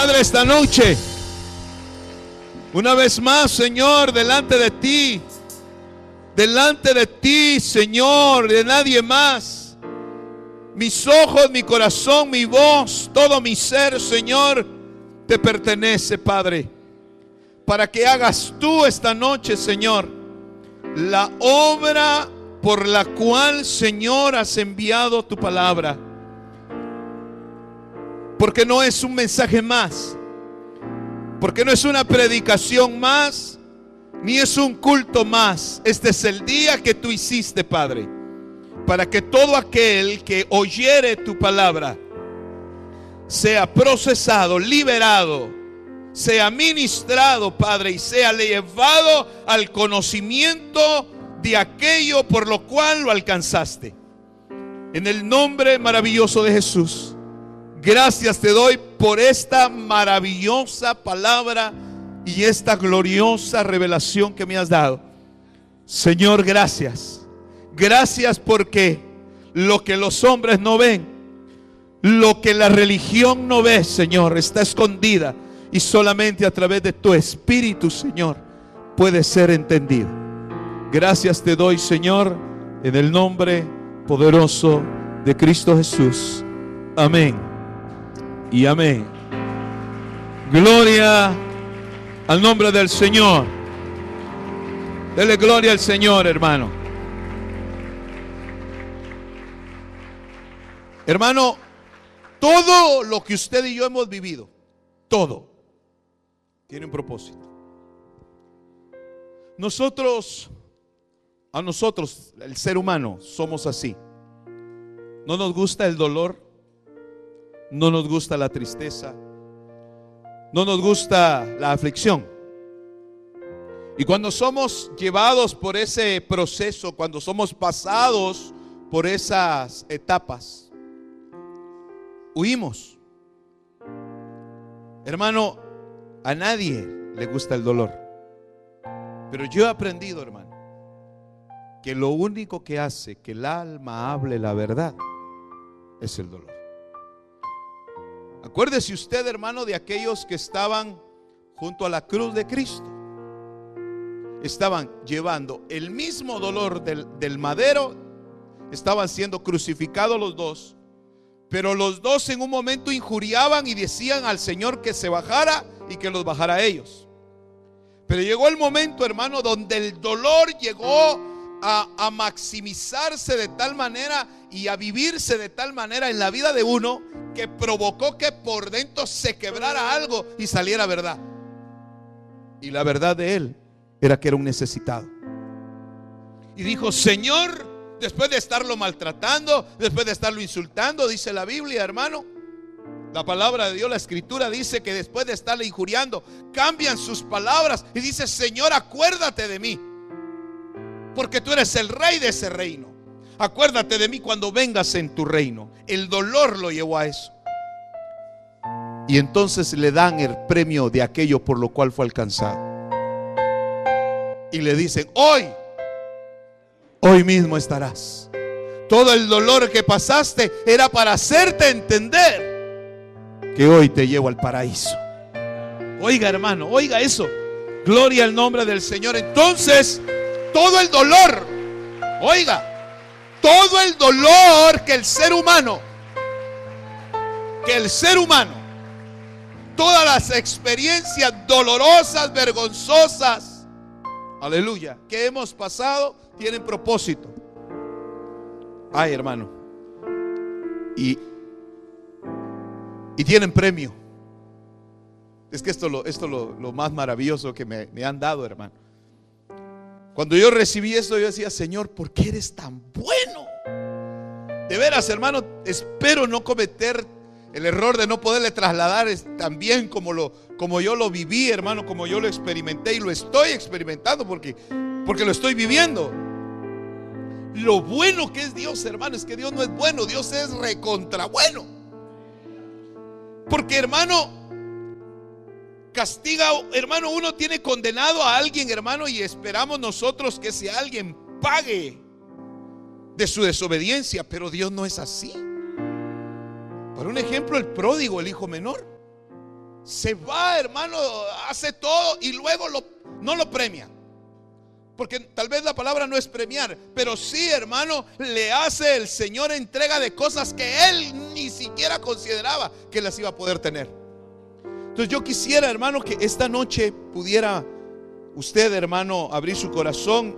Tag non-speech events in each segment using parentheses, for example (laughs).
Padre, esta noche, una vez más, Señor, delante de ti, delante de ti, Señor, de nadie más. Mis ojos, mi corazón, mi voz, todo mi ser, Señor, te pertenece, Padre. Para que hagas tú esta noche, Señor, la obra por la cual, Señor, has enviado tu palabra. Porque no es un mensaje más. Porque no es una predicación más. Ni es un culto más. Este es el día que tú hiciste, Padre. Para que todo aquel que oyere tu palabra sea procesado, liberado, sea ministrado, Padre, y sea llevado al conocimiento de aquello por lo cual lo alcanzaste. En el nombre maravilloso de Jesús. Gracias te doy por esta maravillosa palabra y esta gloriosa revelación que me has dado. Señor, gracias. Gracias porque lo que los hombres no ven, lo que la religión no ve, Señor, está escondida y solamente a través de tu Espíritu, Señor, puede ser entendido. Gracias te doy, Señor, en el nombre poderoso de Cristo Jesús. Amén y amén. Gloria al nombre del Señor. Dele gloria al Señor, hermano. Hermano, todo lo que usted y yo hemos vivido, todo, tiene un propósito. Nosotros, a nosotros, el ser humano, somos así. No nos gusta el dolor, no nos gusta la tristeza, no nos gusta la aflicción. Y cuando somos llevados por ese proceso, cuando somos pasados por esas etapas, huimos. Hermano, a nadie le gusta el dolor. Pero yo he aprendido, hermano, que lo único que hace que el alma hable la verdad es el dolor. Acuérdese usted, hermano, de aquellos que estaban junto a la cruz de Cristo. Estaban llevando el mismo dolor del, madero, estaban siendo crucificados los dos, pero los dos en un momento injuriaban y decían al Señor que se bajara y que los bajara a ellos. Pero llegó el momento, hermano, donde el dolor llegó a, maximizarse de tal manera y a vivirse de tal manera en la vida de uno que provocó que por dentro se quebrara algo y saliera verdad. Y la verdad de él era que era un necesitado. Y dijo, Señor, después de estarlo maltratando, después de estarlo insultando, dice la Biblia, hermano, la palabra de Dios, la escritura dice que después de estarle injuriando, cambian sus palabras y dice, Señor, acuérdate de mí, porque tú eres el rey de ese reino. Acuérdate de mí cuando vengas en tu reino. El dolor lo llevó a eso. Y entonces le dan el premio de aquello por lo cual fue alcanzado. Y le dicen, hoy, hoy mismo estarás. Todo el dolor que pasaste era para hacerte entender que hoy te llevo al paraíso. Oiga hermano, oiga eso. Gloria al nombre del Señor. Entonces, todo el dolor, oiga, todo el dolor que el ser humano, que el ser humano, todas las experiencias dolorosas, vergonzosas, aleluya, que hemos pasado, tienen propósito. Ay, hermano. Y, y tienen premio. Es que esto, lo, esto lo, lo más maravilloso que me, me han dado, hermano. Cuando yo recibí esto, yo decía, Señor, ¿por qué eres tan bueno? De veras, hermano, espero no cometer El error de no poderle trasladar es también como, lo, como yo lo viví, hermano, como yo lo experimenté y lo estoy experimentando porque, porque lo estoy viviendo. Lo bueno que es Dios, hermano, es que Dios no es bueno, Dios es recontra bueno. Porque, hermano, castiga, hermano, uno tiene condenado a alguien, hermano, y esperamos nosotros que ese alguien pague de su desobediencia, pero Dios no es así. Por un ejemplo, el pródigo, el hijo menor, se va, hermano, hace todo y luego no lo premia. Porque tal vez la palabra no es premiar, pero sí, hermano, le hace el Señor entrega de cosas que él ni siquiera consideraba que las iba a poder tener. Entonces yo quisiera, hermano, que esta noche pudiera usted, hermano, abrir su corazón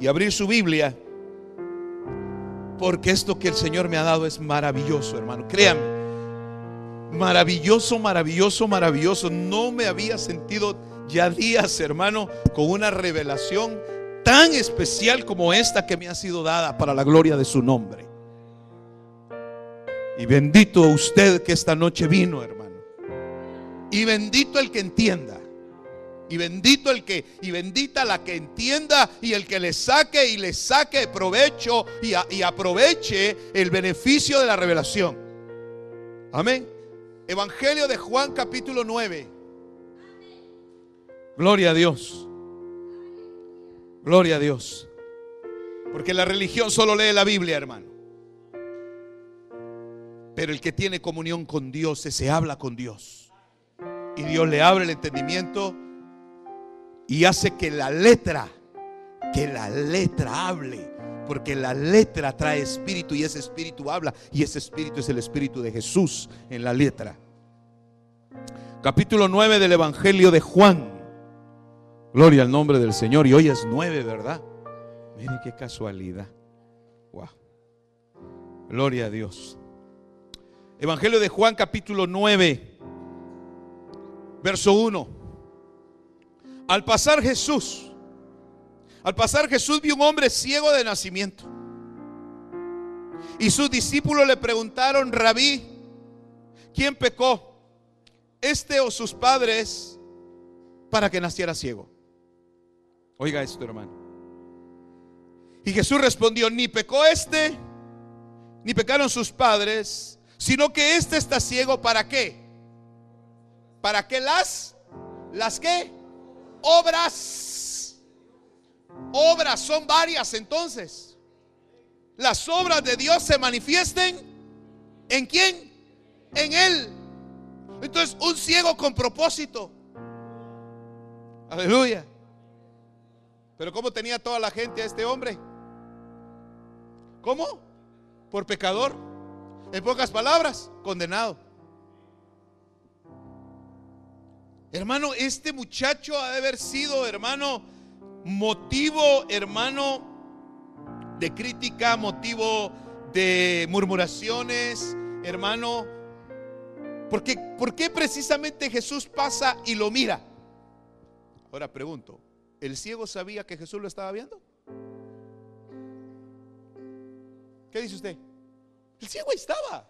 y abrir su Biblia. Porque esto que el Señor me ha dado es maravilloso, hermano. Créame. Maravilloso, maravilloso, maravilloso. No me había sentido ya días, hermano, con una revelación tan especial como esta que me ha sido dada para la gloria de su nombre. Y bendito usted que esta noche vino, hermano. Y bendito el que entienda. Y bendito el que, y bendita la que entienda y el que le saque y le saque provecho y, y aproveche el beneficio de la revelación. Amén. Evangelio de Juan capítulo 9. Gloria a Dios. Gloria a Dios. Porque la religión solo lee la Biblia, hermano. Pero el que tiene comunión con Dios, se habla con Dios. Y Dios le abre el entendimiento y hace que la letra, que la letra hable. Porque la letra trae espíritu y ese espíritu habla. Y ese espíritu es el espíritu de Jesús en la letra. Capítulo 9 del Evangelio de Juan. Gloria al nombre del Señor. Y hoy es nueve, ¿verdad? Mire qué casualidad. Wow. Gloria a Dios. Evangelio de Juan capítulo 9, verso 1. Al pasar Jesús, al pasar Jesús vio un hombre ciego de nacimiento. Y sus discípulos le preguntaron, rabí, ¿quién pecó? ¿Este o sus padres para que naciera ciego? Oiga esto, hermano. Y Jesús respondió, ni pecó este, ni pecaron sus padres, sino que este está ciego para qué? ¿Para qué las? ¿Las qué? Obras. Obras son varias entonces. Las obras de Dios se manifiesten en quién? En Él. Entonces, un ciego con propósito. Aleluya. Pero ¿cómo tenía toda la gente a este hombre? ¿Cómo? Por pecador. En pocas palabras, condenado. Hermano, este muchacho ha de haber sido, hermano, motivo, hermano, de crítica, motivo de murmuraciones, hermano. Porque, ¿Por qué precisamente Jesús pasa y lo mira? Ahora pregunto, ¿El ciego sabía que Jesús lo estaba viendo? ¿Qué dice usted? El ciego estaba.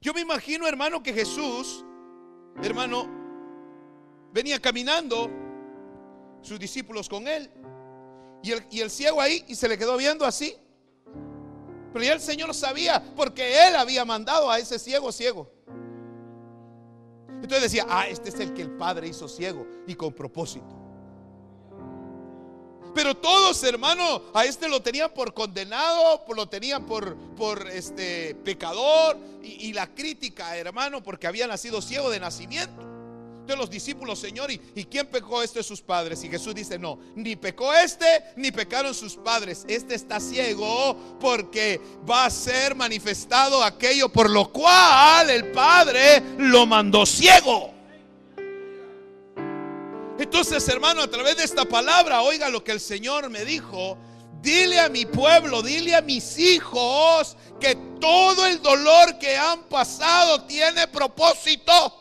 Yo me imagino, hermano, que Jesús, hermano, venía caminando, sus discípulos con él, y el, y el ciego ahí, y se le quedó viendo así. Pero ya el Señor sabía, porque Él había mandado a ese ciego ciego. Entonces decía, ah, este es el que el Padre hizo ciego y con propósito. Pero todos, hermano, a este lo tenían por condenado, lo tenían por, por este pecador y, la crítica, hermano, porque había nacido ciego de nacimiento. Entonces los discípulos, Señor, ¿y, quién pecó este sus padres? Y Jesús dice, no, ni pecó este, ni pecaron sus padres. Este está ciego porque va a ser manifestado aquello por lo cual el Padre lo mandó ciego. Entonces, hermano, a través de esta palabra, oiga lo que el Señor me dijo. Dile a mi pueblo, dile a mis hijos que todo el dolor que han pasado tiene propósito.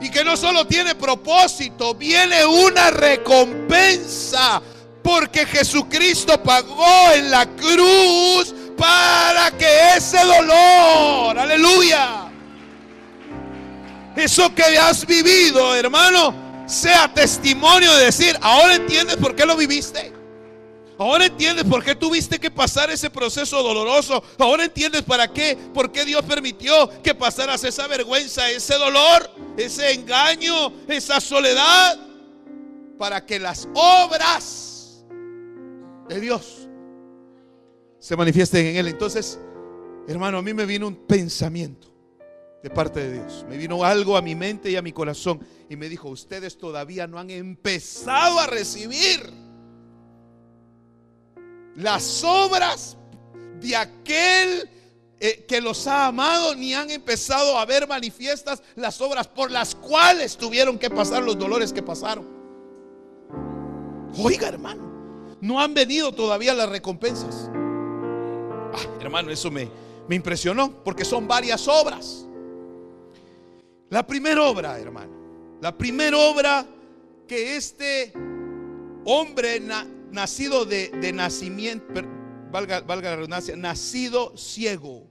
Y que no solo tiene propósito, viene una recompensa. Porque Jesucristo pagó en la cruz para que ese dolor Aleluya. Eso que has vivido, hermano, sea testimonio de decir, ahora entiendes por qué lo viviste. Ahora entiendes por qué tuviste que pasar ese proceso doloroso. Ahora entiendes para qué, por qué Dios permitió que pasaras esa vergüenza, ese dolor, ese engaño, esa soledad. Para que las obras de Dios se manifiesten en Él. Entonces, hermano, a mí me vino un pensamiento de parte de Dios. Me vino algo a mi mente y a mi corazón. Y me dijo, ustedes todavía no han empezado a recibir las obras de aquel eh, que los ha amado, ni han empezado a ver manifiestas las obras por las cuales tuvieron que pasar los dolores que pasaron. Oiga, hermano, no han venido todavía las recompensas. Ah, hermano, eso me, me impresionó porque son varias obras. La primera obra, hermano, la primera obra que este hombre nacido de, nacimiento, valga, valga la redundancia, nacido ciego.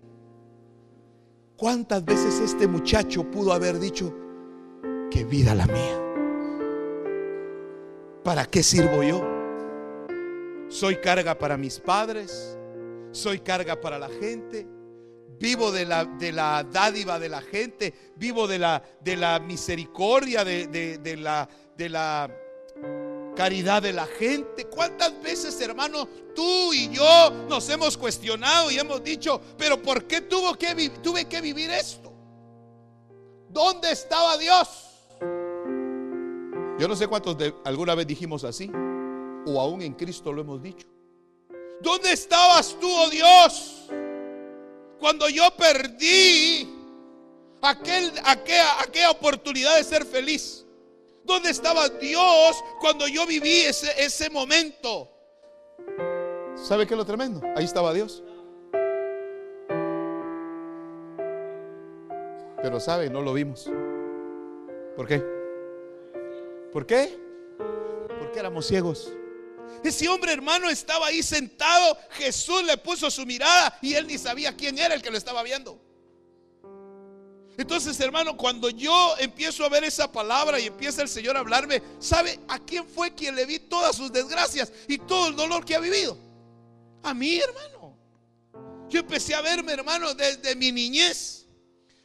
¿Cuántas veces este muchacho pudo haber dicho, que vida la mía? ¿Para qué sirvo yo? Soy carga para mis padres, soy carga para la gente, vivo de la, de la dádiva de la gente, vivo de la, de la misericordia, de, de la, de la caridad de la gente. ¿Cuántas veces, hermano, tú y yo nos hemos cuestionado y hemos dicho, pero ¿por qué tuvo que tuve que vivir esto? ¿Dónde estaba Dios? Yo no sé cuántos de alguna vez dijimos así, o aún en Cristo lo hemos dicho. ¿Dónde estabas tú, oh Dios? Cuando yo perdí aquel, aquella, aquella oportunidad de ser feliz. ¿Dónde estaba Dios cuando yo viví ese, ese momento? ¿Sabe qué es lo tremendo? Ahí estaba Dios. Pero sabe, no lo vimos. ¿Por qué? ¿Por qué? Porque éramos ciegos. Ese hombre hermano estaba ahí sentado, Jesús le puso su mirada y él ni sabía quién era el que lo estaba viendo. Entonces, hermano, cuando yo empiezo a ver esa palabra y empieza el Señor a hablarme, ¿sabe a quién fue quien le vi todas sus desgracias y todo el dolor que ha vivido? A mí, hermano. Yo empecé a verme, hermano, desde mi niñez.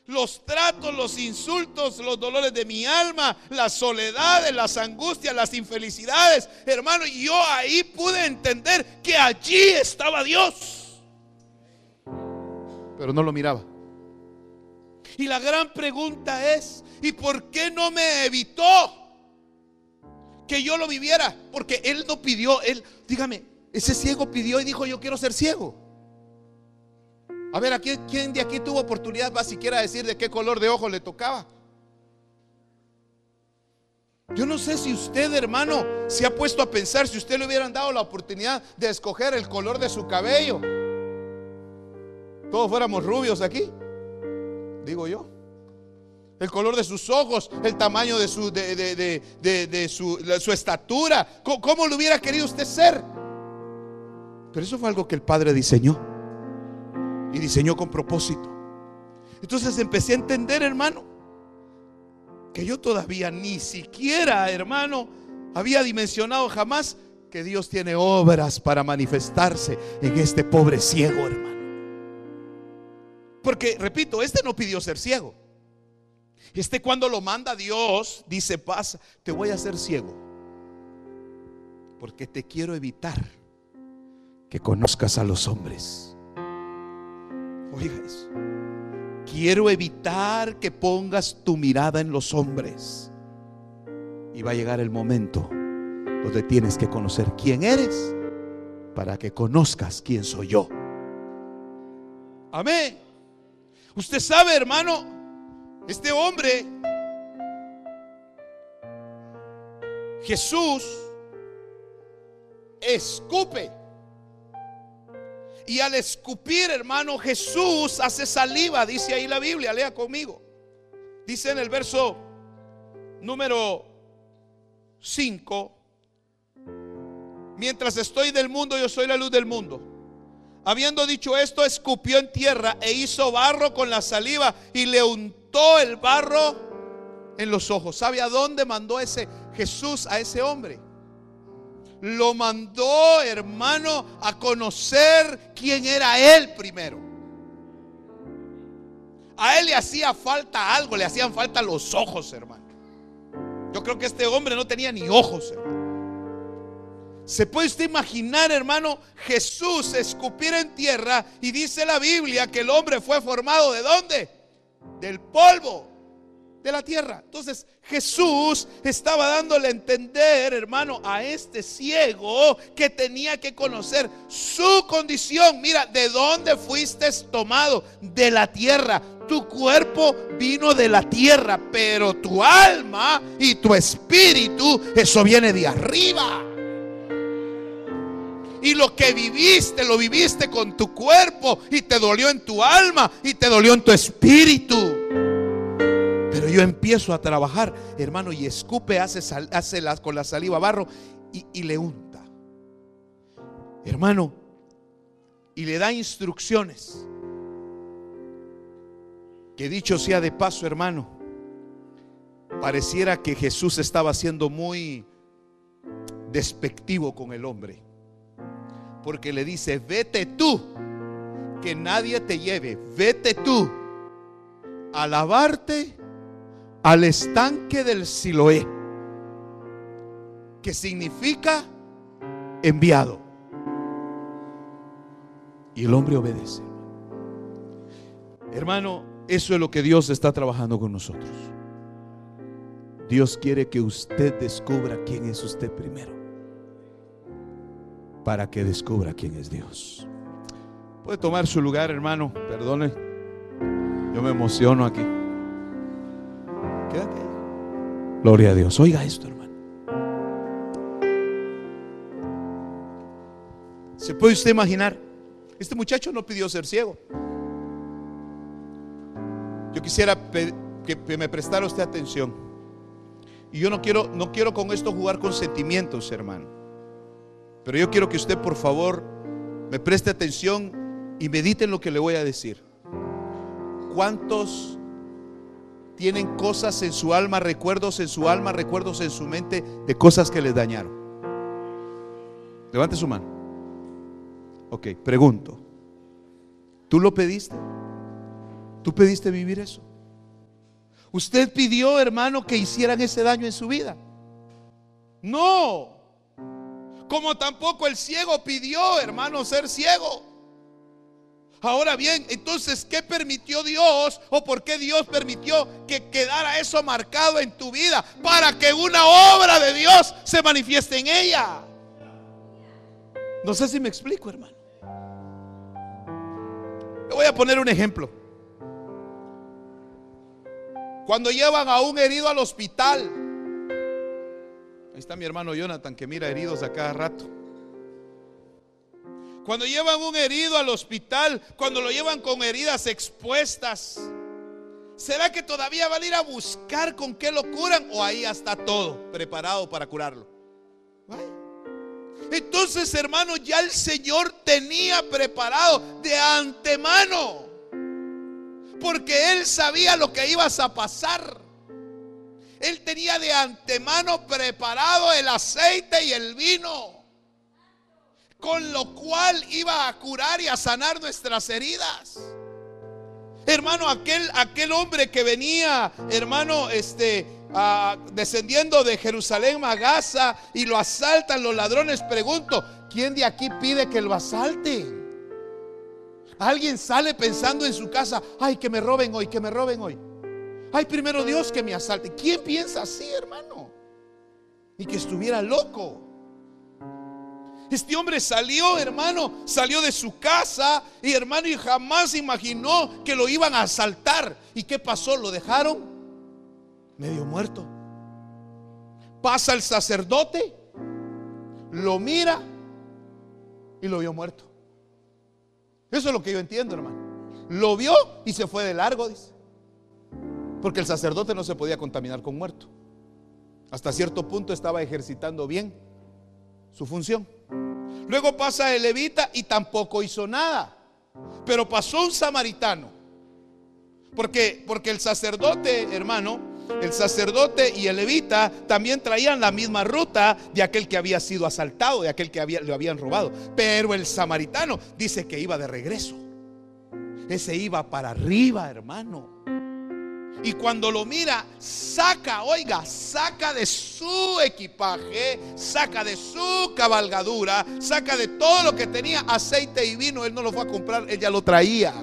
Los tratos, los insultos, los dolores de mi alma, las soledades, las angustias, las infelicidades. Hermano, yo ahí pude entender que allí estaba Dios. Pero no lo miraba. Y la gran pregunta es, ¿y por qué no me evitó que yo lo viviera? Porque él no pidió, él, dígame, ese ciego pidió y dijo, yo quiero ser ciego. A ver, ¿a quién, quién de aquí tuvo oportunidad va siquiera a decir de qué color de ojo le tocaba? Yo no sé si usted, hermano, se ha puesto a pensar si usted le hubieran dado la oportunidad de escoger el color de su cabello. Todos fuéramos rubios aquí digo yo. El color de sus ojos, el tamaño de su, de, su, su, estatura. ¿Cómo, ¿Cómo lo hubiera querido usted ser? Pero eso fue algo que el Padre diseñó. Y diseñó con propósito. Entonces empecé a entender, hermano, que yo todavía ni siquiera, hermano, había dimensionado jamás que Dios tiene obras para manifestarse en este pobre ciego, hermano. Porque, repito, este no pidió ser ciego. Este cuando lo manda Dios, dice, pasa, te voy a hacer ciego. Porque te quiero evitar que conozcas a los hombres. Oiga eso. Quiero evitar que pongas tu mirada en los hombres. Y va a llegar el momento donde tienes que conocer quién eres para que conozcas quién soy yo. Amén. Usted sabe, hermano, este hombre, Jesús, escupe. Y al escupir, hermano, Jesús hace saliva, dice ahí la Biblia, lea conmigo. Dice en el verso número 5, mientras estoy del mundo, yo soy la luz del mundo. Habiendo dicho esto, escupió en tierra e hizo barro con la saliva y le untó el barro en los ojos. ¿Sabe a dónde mandó ese Jesús a ese hombre? Lo mandó, hermano, a conocer quién era él primero. A él le hacía falta algo, le hacían falta los ojos, hermano. Yo creo que este hombre no tenía ni ojos, hermano. ¿Se puede usted imaginar, hermano, Jesús escupir en tierra y dice la Biblia que el hombre fue formado de dónde? Del polvo de la tierra. Entonces Jesús estaba dándole a entender, hermano, a este ciego que tenía que conocer su condición. Mira, ¿de dónde fuiste tomado? De la tierra. Tu cuerpo vino de la tierra, pero tu alma y tu espíritu, eso viene de arriba. Y lo que viviste, lo viviste con tu cuerpo y te dolió en tu alma y te dolió en tu espíritu. Pero yo empiezo a trabajar, hermano, y escupe, hace, hace con la saliva barro y, y le unta. Hermano, y le da instrucciones. Que dicho sea de paso, hermano, pareciera que Jesús estaba siendo muy despectivo con el hombre porque le dice, vete tú, que nadie te lleve, vete tú a lavarte al estanque del Siloé, que significa enviado. Y el hombre obedece. Hermano, eso es lo que Dios está trabajando con nosotros. Dios quiere que usted descubra quién es usted primero para que descubra quién es Dios. Puede tomar su lugar, hermano. Perdone. Yo me emociono aquí. Quédate. Gloria a Dios. Oiga esto, hermano. ¿Se puede usted imaginar? Este muchacho no pidió ser ciego. Yo quisiera que me prestara usted atención. Y yo no quiero, no quiero con esto jugar con sentimientos, hermano. Pero yo quiero que usted, por favor, me preste atención y medite en lo que le voy a decir. ¿Cuántos tienen cosas en su alma, recuerdos en su alma, recuerdos en su mente de cosas que les dañaron? Levante su mano. Ok, pregunto. ¿Tú lo pediste? ¿Tú pediste vivir eso? ¿Usted pidió, hermano, que hicieran ese daño en su vida? No como tampoco el ciego pidió, hermano, ser ciego. Ahora bien, entonces, ¿qué permitió Dios o por qué Dios permitió que quedara eso marcado en tu vida? Para que una obra de Dios se manifieste en ella. No sé si me explico, hermano. Le voy a poner un ejemplo. Cuando llevan a un herido al hospital, Ahí está mi hermano Jonathan que mira heridos a cada rato. Cuando llevan un herido al hospital, cuando lo llevan con heridas expuestas, ¿será que todavía van a ir a buscar con qué lo curan o ahí está todo preparado para curarlo? Entonces, hermano, ya el Señor tenía preparado de antemano, porque Él sabía lo que ibas a pasar. Él tenía de antemano preparado el aceite y el vino, con lo cual iba a curar y a sanar nuestras heridas. Hermano, aquel, aquel hombre que venía, hermano, este, descendiendo de Jerusalén a Gaza y lo asaltan los ladrones, pregunto, ¿quién de aquí pide que lo asalten? Alguien sale pensando en su casa, ay, que me roben hoy, que me roben hoy. Ay, primero Dios que me asalte. ¿Quién piensa así, hermano? Y que estuviera loco. Este hombre salió, hermano, salió de su casa y hermano y jamás imaginó que lo iban a asaltar. ¿Y qué pasó? Lo dejaron medio muerto. Pasa el sacerdote, lo mira y lo vio muerto. Eso es lo que yo entiendo, hermano. Lo vio y se fue de largo, dice. Porque el sacerdote no se podía contaminar con muerto. Hasta cierto punto estaba ejercitando bien su función. Luego pasa el levita y tampoco hizo nada. Pero pasó un samaritano. Porque, porque el sacerdote, hermano, el sacerdote y el levita también traían la misma ruta de aquel que había sido asaltado, de aquel que había, le habían robado. Pero el samaritano dice que iba de regreso. Ese iba para arriba, hermano. Y cuando lo mira, saca, oiga, saca de su equipaje, saca de su cabalgadura, saca de todo lo que tenía aceite y vino. Él no lo fue a comprar, él ya lo traía.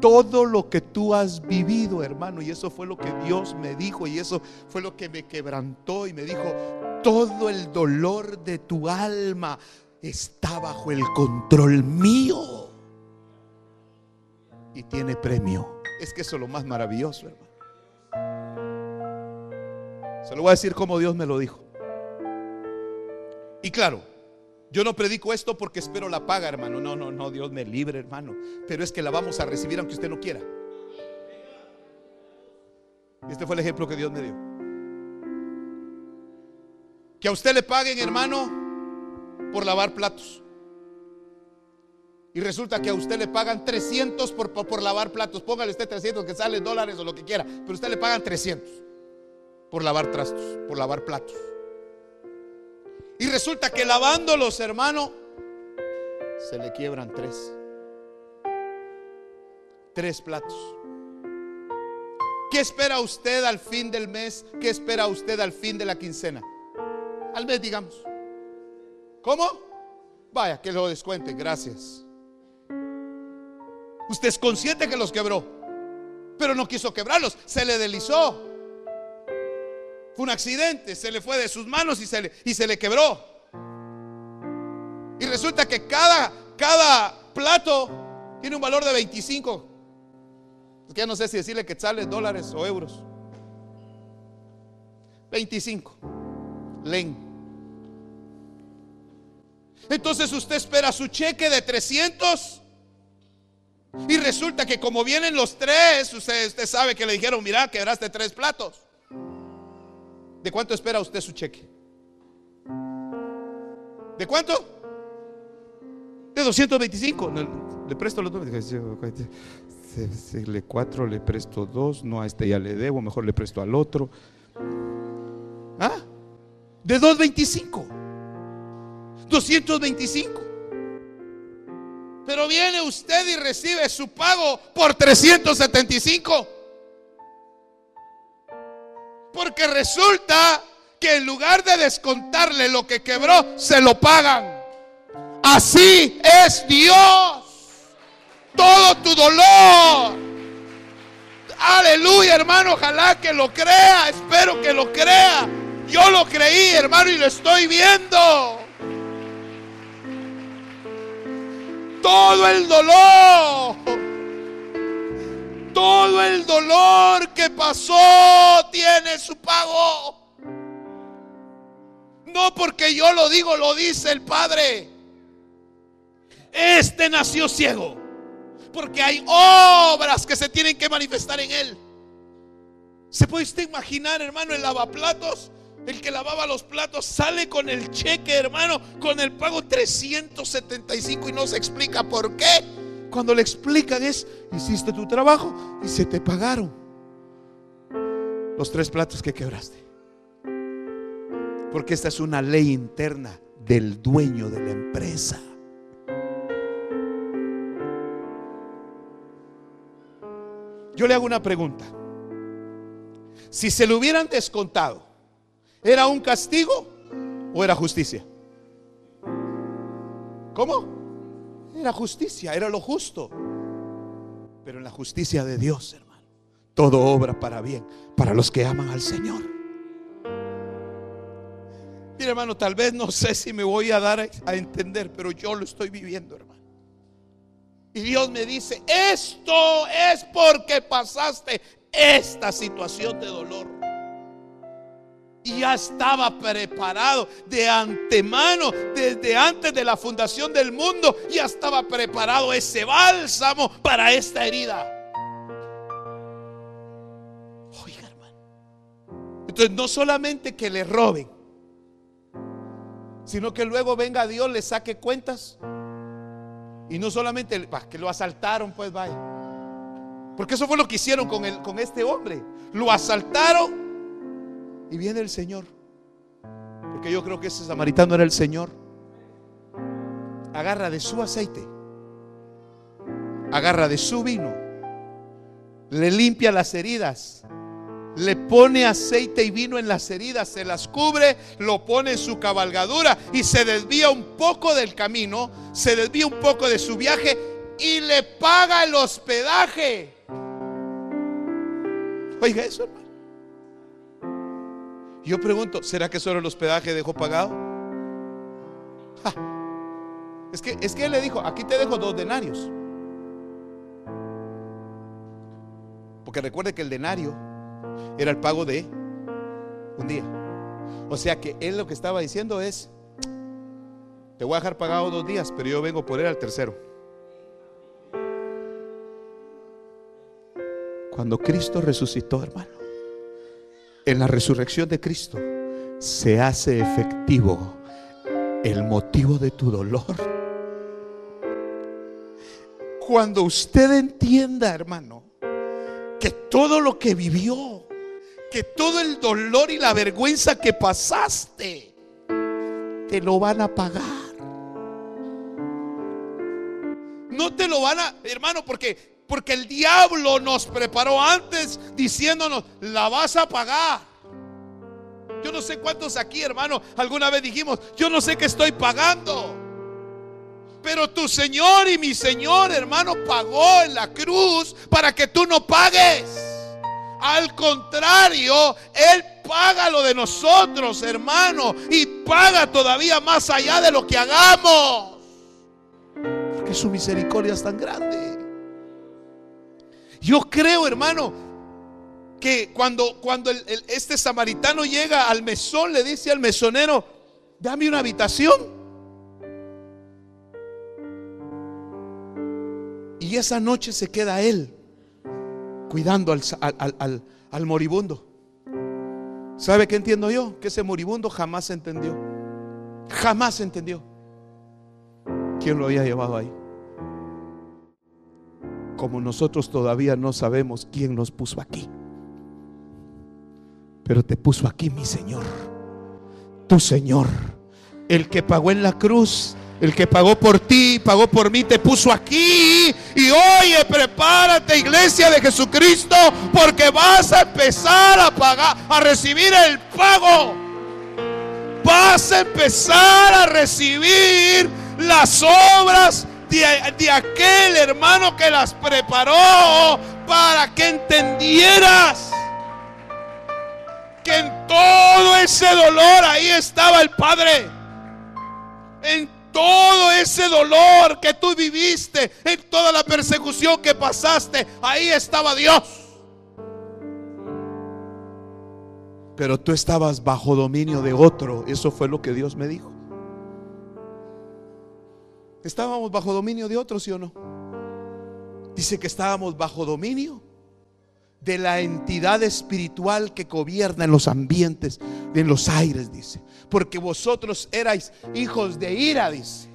Todo lo que tú has vivido, hermano, y eso fue lo que Dios me dijo, y eso fue lo que me quebrantó, y me dijo, todo el dolor de tu alma está bajo el control mío. Y tiene premio. Es que eso es lo más maravilloso, hermano. Se lo voy a decir como Dios me lo dijo. Y claro, yo no predico esto porque espero la paga, hermano. No, no, no, Dios me libre, hermano. Pero es que la vamos a recibir aunque usted no quiera. Este fue el ejemplo que Dios me dio. Que a usted le paguen, hermano, por lavar platos. Y resulta que a usted le pagan 300 por, por, lavar platos. Póngale usted 300 que sale dólares o lo que quiera. Pero usted le pagan 300 por lavar trastos, por lavar platos. Y resulta que lavándolos, hermano, se le quiebran tres. Tres platos. ¿Qué espera usted al fin del mes? ¿Qué espera usted al fin de la quincena? Al mes, digamos. ¿Cómo? Vaya, que lo descuente, gracias. Usted es consciente que los quebró, pero no quiso quebrarlos, se le deslizó. Fue un accidente, se le fue de sus manos y se le, y se le quebró. Y resulta que cada, cada plato tiene un valor de 25. Es ya no sé si decirle que sale dólares o euros. 25. Len. Entonces usted espera su cheque de 300. Y resulta que como vienen los tres, usted, usted sabe que le dijeron, mira, quebraste tres platos. ¿De cuánto espera usted su cheque? ¿De cuánto? De 225. Le presto los dos. Le cuatro, le presto dos. No, a este ya le debo. Mejor le presto al otro. ¿Ah? De 225. 225. Pero viene usted y recibe su pago por 375. Porque resulta que en lugar de descontarle lo que quebró, se lo pagan. Así es Dios. Todo tu dolor. Aleluya, hermano. Ojalá que lo crea. Espero que lo crea. Yo lo creí, hermano, y lo estoy viendo. Todo el dolor todo el dolor que pasó tiene su pago. No porque yo lo digo, lo dice el Padre. Este nació ciego. Porque hay obras que se tienen que manifestar en él. ¿Se puede usted imaginar, hermano, el lavaplatos? El que lavaba los platos sale con el cheque, hermano, con el pago 375 y no se explica por qué. Cuando le explican es, hiciste tu trabajo y se te pagaron los tres platos que quebraste. Porque esta es una ley interna del dueño de la empresa. Yo le hago una pregunta. Si se le hubieran descontado, ¿era un castigo o era justicia? ¿Cómo? Era justicia, era lo justo. Pero en la justicia de Dios, hermano, todo obra para bien, para los que aman al Señor. Mira, hermano, tal vez no sé si me voy a dar a entender, pero yo lo estoy viviendo, hermano. Y Dios me dice, esto es porque pasaste esta situación de dolor ya estaba preparado de antemano, desde antes de la fundación del mundo, ya estaba preparado ese bálsamo para esta herida. Oiga, hermano. Entonces, no solamente que le roben, sino que luego venga Dios, le saque cuentas. Y no solamente que lo asaltaron, pues vaya. Porque eso fue lo que hicieron con, el, con este hombre. Lo asaltaron y viene el Señor. Porque yo creo que ese samaritano era el Señor. Agarra de su aceite. Agarra de su vino. Le limpia las heridas le pone aceite y vino en las heridas, se las cubre, lo pone en su cabalgadura y se desvía un poco del camino, se desvía un poco de su viaje y le paga el hospedaje. Oiga eso, hermano. Yo pregunto, ¿será que solo el hospedaje dejó pagado? Es que, es que él le dijo, aquí te dejo dos denarios. Porque recuerde que el denario era el pago de un día. O sea que él lo que estaba diciendo es, te voy a dejar pagado dos días, pero yo vengo por él al tercero. Cuando Cristo resucitó, hermano, en la resurrección de Cristo se hace efectivo el motivo de tu dolor. Cuando usted entienda, hermano, que todo lo que vivió, que todo el dolor y la vergüenza que pasaste, te lo van a pagar. No te lo van a, hermano, porque porque el diablo nos preparó antes diciéndonos, la vas a pagar. Yo no sé cuántos aquí, hermano, alguna vez dijimos, yo no sé qué estoy pagando. Pero tu Señor y mi Señor, hermano, pagó en la cruz para que tú no pagues. Al contrario, Él paga lo de nosotros, hermano, y paga todavía más allá de lo que hagamos. Porque su misericordia es tan grande. Yo creo, hermano, que cuando, cuando este samaritano llega al mesón, le dice al mesonero, dame una habitación. Y esa noche se queda él cuidando al, moribundo. ¿Sabe qué entiendo yo? Que ese moribundo jamás entendió. Jamás entendió quién lo había llevado ahí. Como nosotros todavía no sabemos quién nos puso aquí. Pero te puso aquí mi Señor. Tu Señor. El que pagó en la cruz el que pagó por ti, pagó por mí, te puso aquí. Y oye, prepárate, iglesia de Jesucristo, porque vas a empezar a pagar, a recibir el pago. Vas a empezar a recibir las obras de, aquel hermano que las preparó para que entendieras que en todo ese dolor ahí estaba el Padre. En todo ese dolor que tú viviste, en toda la persecución que pasaste, ahí estaba Dios. Pero tú estabas bajo dominio de otro. Eso fue lo que Dios me dijo. ¿Estábamos bajo dominio de otro, sí o no? Dice que estábamos bajo dominio de la entidad espiritual que gobierna en los ambientes, en los aires, dice. Porque vosotros erais hijos de ira, dice.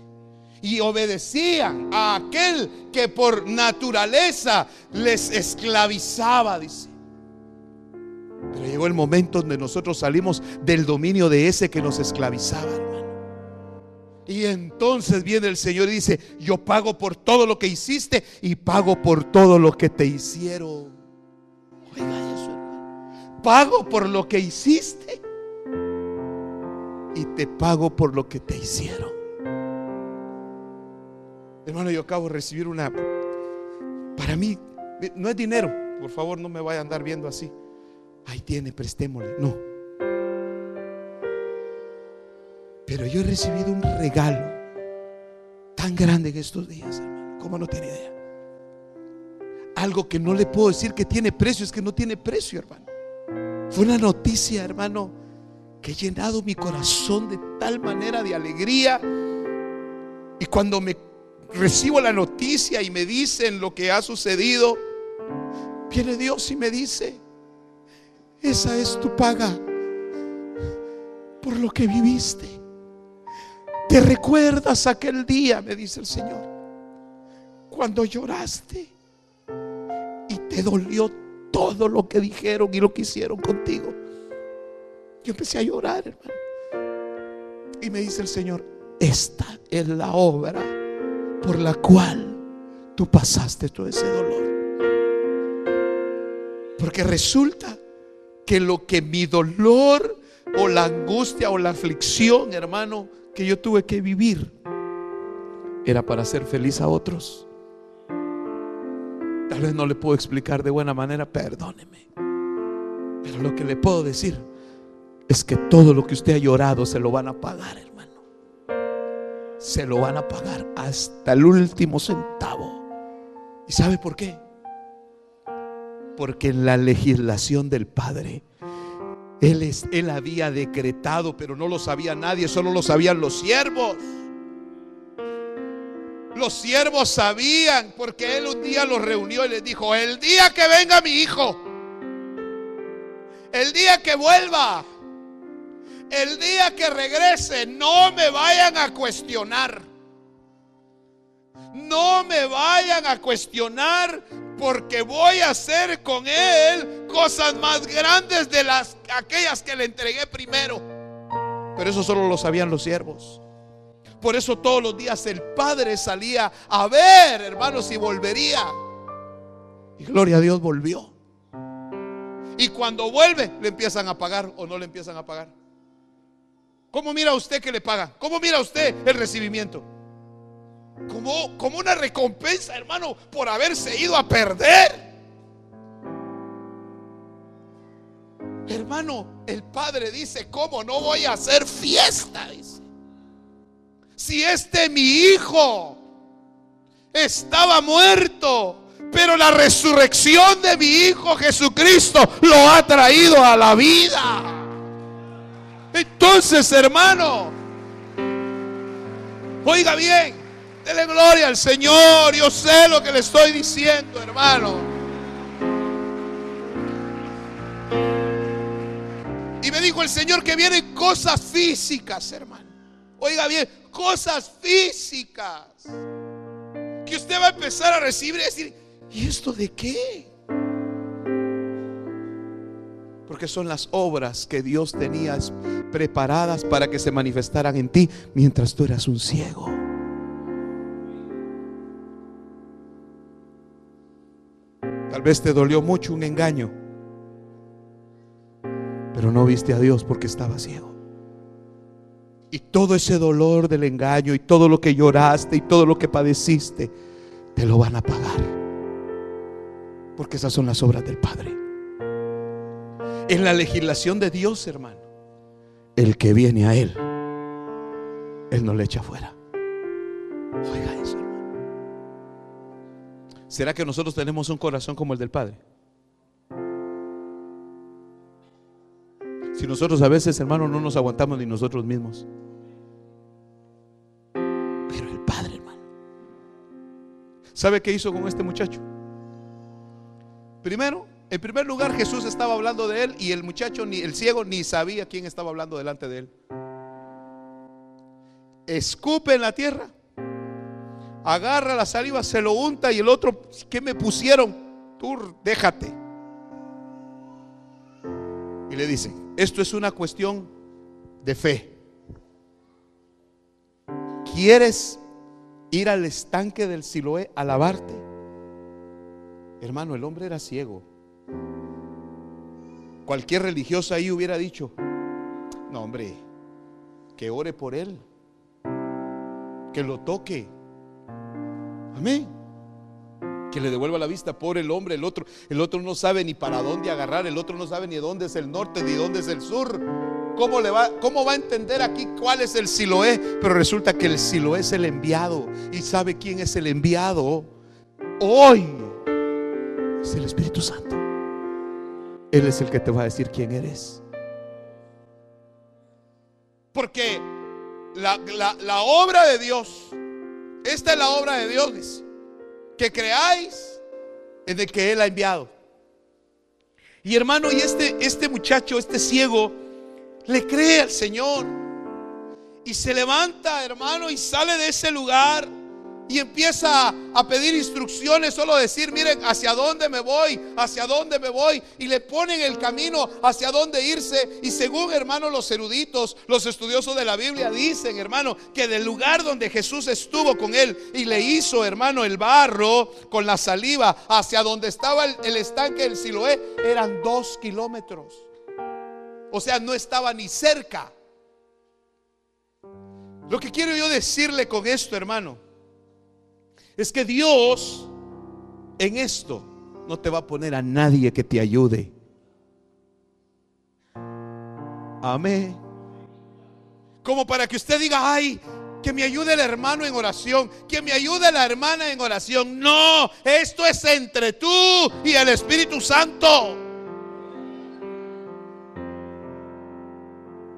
Y obedecían a aquel que por naturaleza les esclavizaba, dice. Pero llegó el momento donde nosotros salimos del dominio de ese que nos esclavizaba. Y entonces viene el Señor y dice, yo pago por todo lo que hiciste y pago por todo lo que te hicieron. Oiga eso, hermano. Pago por lo que hiciste y te pago por lo que te hicieron. Hermano, yo acabo de recibir una... Para mí, no es dinero. Por favor, no me vaya a andar viendo así. Ahí tiene, prestémosle. No. Pero yo he recibido un regalo tan grande en estos días, hermano. ¿Cómo no tiene idea? algo que no le puedo decir que tiene precio, es que no tiene precio, hermano. Fue una noticia, hermano, que ha llenado mi corazón de tal manera de alegría. Y cuando me recibo la noticia y me dicen lo que ha sucedido, viene Dios y me dice, esa es tu paga por lo que viviste. ¿Te recuerdas aquel día? Me dice el Señor. Cuando lloraste y te dolió todo lo que dijeron y lo que hicieron contigo. Yo empecé a llorar, hermano. Y me dice el Señor, esta es la obra por la cual tú pasaste todo ese dolor. Porque resulta que lo que mi dolor o la angustia o la aflicción, hermano, que yo tuve que vivir, era para hacer feliz a otros. Tal vez no le puedo explicar de buena manera, perdóneme. Pero lo que le puedo decir es que todo lo que usted ha llorado se lo van a pagar, hermano. Se lo van a pagar hasta el último centavo. ¿Y sabe por qué? Porque en la legislación del Padre, él, es, él había decretado, pero no lo sabía nadie, solo lo sabían los siervos. Los siervos sabían porque él un día los reunió y les dijo, el día que venga mi hijo, el día que vuelva, el día que regrese, no me vayan a cuestionar. No me vayan a cuestionar porque voy a hacer con él cosas más grandes de las aquellas que le entregué primero. Pero eso solo lo sabían los siervos. Por eso todos los días el padre salía a ver, hermanos, si volvería. Y gloria a Dios volvió. Y cuando vuelve, le empiezan a pagar o no le empiezan a pagar. ¿Cómo mira usted que le paga? ¿Cómo mira usted el recibimiento? Como, como una recompensa, hermano, por haberse ido a perder. Hermano, el padre dice, ¿cómo no voy a hacer fiesta? si este mi hijo estaba muerto, pero la resurrección de mi hijo Jesucristo lo ha traído a la vida. Entonces, hermano, oiga bien, dele gloria al Señor. Yo sé lo que le estoy diciendo, hermano. Dijo el Señor que vienen cosas físicas, hermano. Oiga bien, cosas físicas que usted va a empezar a recibir y decir, ¿y esto de qué? Porque son las obras que Dios tenía preparadas para que se manifestaran en ti mientras tú eras un ciego. Tal vez te dolió mucho un engaño, pero no viste a Dios porque estaba ciego. Y todo ese dolor del engaño y todo lo que lloraste y todo lo que padeciste, te lo van a pagar. Porque esas son las obras del Padre. En la legislación de Dios, hermano, el que viene a Él, Él no le echa fuera. Oiga eso, hermano. ¿Será que nosotros tenemos un corazón como el del Padre? Si nosotros a veces, hermano, no nos aguantamos ni nosotros mismos. Pero el Padre, hermano. ¿Sabe qué hizo con este muchacho? Primero, en primer lugar, Jesús estaba hablando de él y el muchacho, ni el ciego, ni sabía quién estaba hablando delante de él. Escupe en la tierra, agarra la saliva, se lo unta y el otro, ¿qué me pusieron? Tú déjate. Y le dice, esto es una cuestión de fe. ¿Quieres ir al estanque del Siloé a lavarte? Hermano, el hombre era ciego. Cualquier religioso ahí hubiera dicho, no hombre, que ore por él, que lo toque. Amén. Que le devuelva la vista, por el hombre, el otro, el otro no sabe ni para dónde agarrar, el otro no sabe ni dónde es el norte, ni dónde es el sur. ¿Cómo, le va, ¿Cómo va a entender aquí cuál es el Siloé? Pero resulta que el Siloé es el enviado. ¿Y sabe quién es el enviado? Hoy es el Espíritu Santo. Él es el que te va a decir quién eres. Porque la, la obra de Dios, esta es la obra de Dios, que creáis en de que Él ha enviado. Y hermano, y este, este muchacho, este ciego, le cree al Señor. Y se levanta, hermano, y sale de ese lugar y empieza a pedir instrucciones, solo decir, miren, hacia dónde me voy, hacia dónde me voy, y le ponen el camino hacia dónde irse. Y según, hermano, los eruditos, los estudiosos de la Biblia dicen, hermano, que del lugar donde Jesús estuvo con él y le hizo, hermano, el barro con la saliva hacia donde estaba el, el estanque del Siloé, eran dos kilómetros. O sea, no estaba ni cerca. Lo que quiero yo decirle con esto, hermano, es que Dios en esto no te va a poner a nadie que te ayude. Amén. Como para que usted diga, ay, que me ayude el hermano en oración, que me ayude la hermana en oración. No, esto es entre tú y el Espíritu Santo.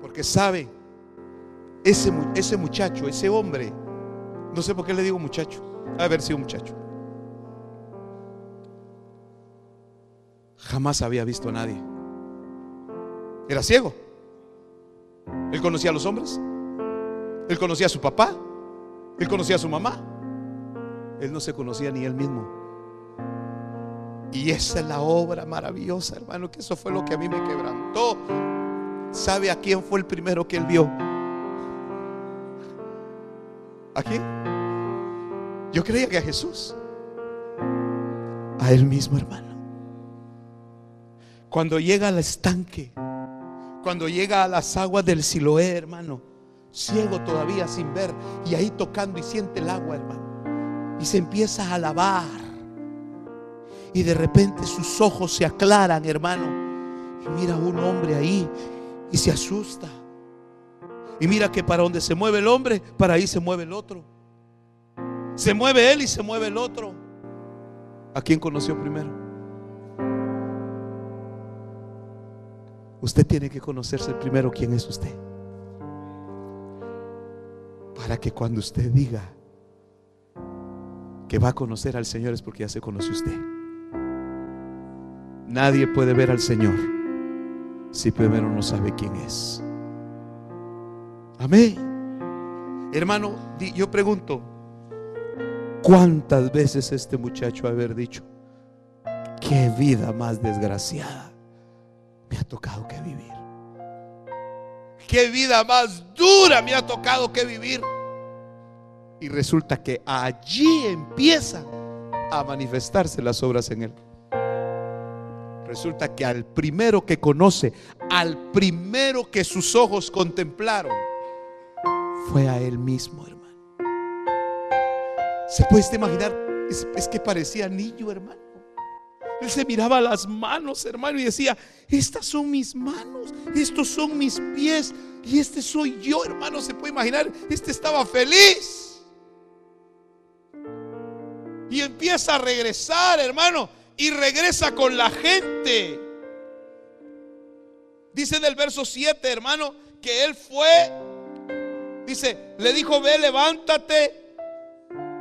Porque sabe, ese, ese muchacho, ese hombre, no sé por qué le digo muchacho haber sido un muchacho. Jamás había visto a nadie. Era ciego. Él conocía a los hombres. Él conocía a su papá. Él conocía a su mamá. Él no se conocía ni él mismo. Y esa es la obra maravillosa, hermano, que eso fue lo que a mí me quebrantó. ¿Sabe a quién fue el primero que él vio? ¿A quién? Yo creía que a Jesús. A Él mismo, hermano. Cuando llega al estanque, cuando llega a las aguas del Siloé, hermano, ciego todavía sin ver, y ahí tocando y siente el agua, hermano, y se empieza a lavar, y de repente sus ojos se aclaran, hermano, y mira a un hombre ahí y se asusta. Y mira que para donde se mueve el hombre, para ahí se mueve el otro. Se mueve él y se mueve el otro. ¿A quién conoció primero? Usted tiene que conocerse primero quién es usted. Para que cuando usted diga que va a conocer al Señor es porque ya se conoce usted. Nadie puede ver al Señor si primero no sabe quién es. Amén. Hermano, yo pregunto, ¿Cuántas veces este muchacho haber dicho, qué vida más desgraciada me ha tocado que vivir? ¿Qué vida más dura me ha tocado que vivir? Y resulta que allí empiezan a manifestarse las obras en él. Resulta que al primero que conoce, al primero que sus ojos contemplaron, fue a él mismo. ¿Se puede imaginar? Es, que parecía niño, hermano. Él se miraba las manos, hermano, y decía, estas son mis manos, estos son mis pies, y este soy yo, hermano. Se puede imaginar, este estaba feliz. Y empieza a regresar, hermano, y regresa con la gente. Dice en el verso 7, hermano, que él fue, dice, le dijo, ve, levántate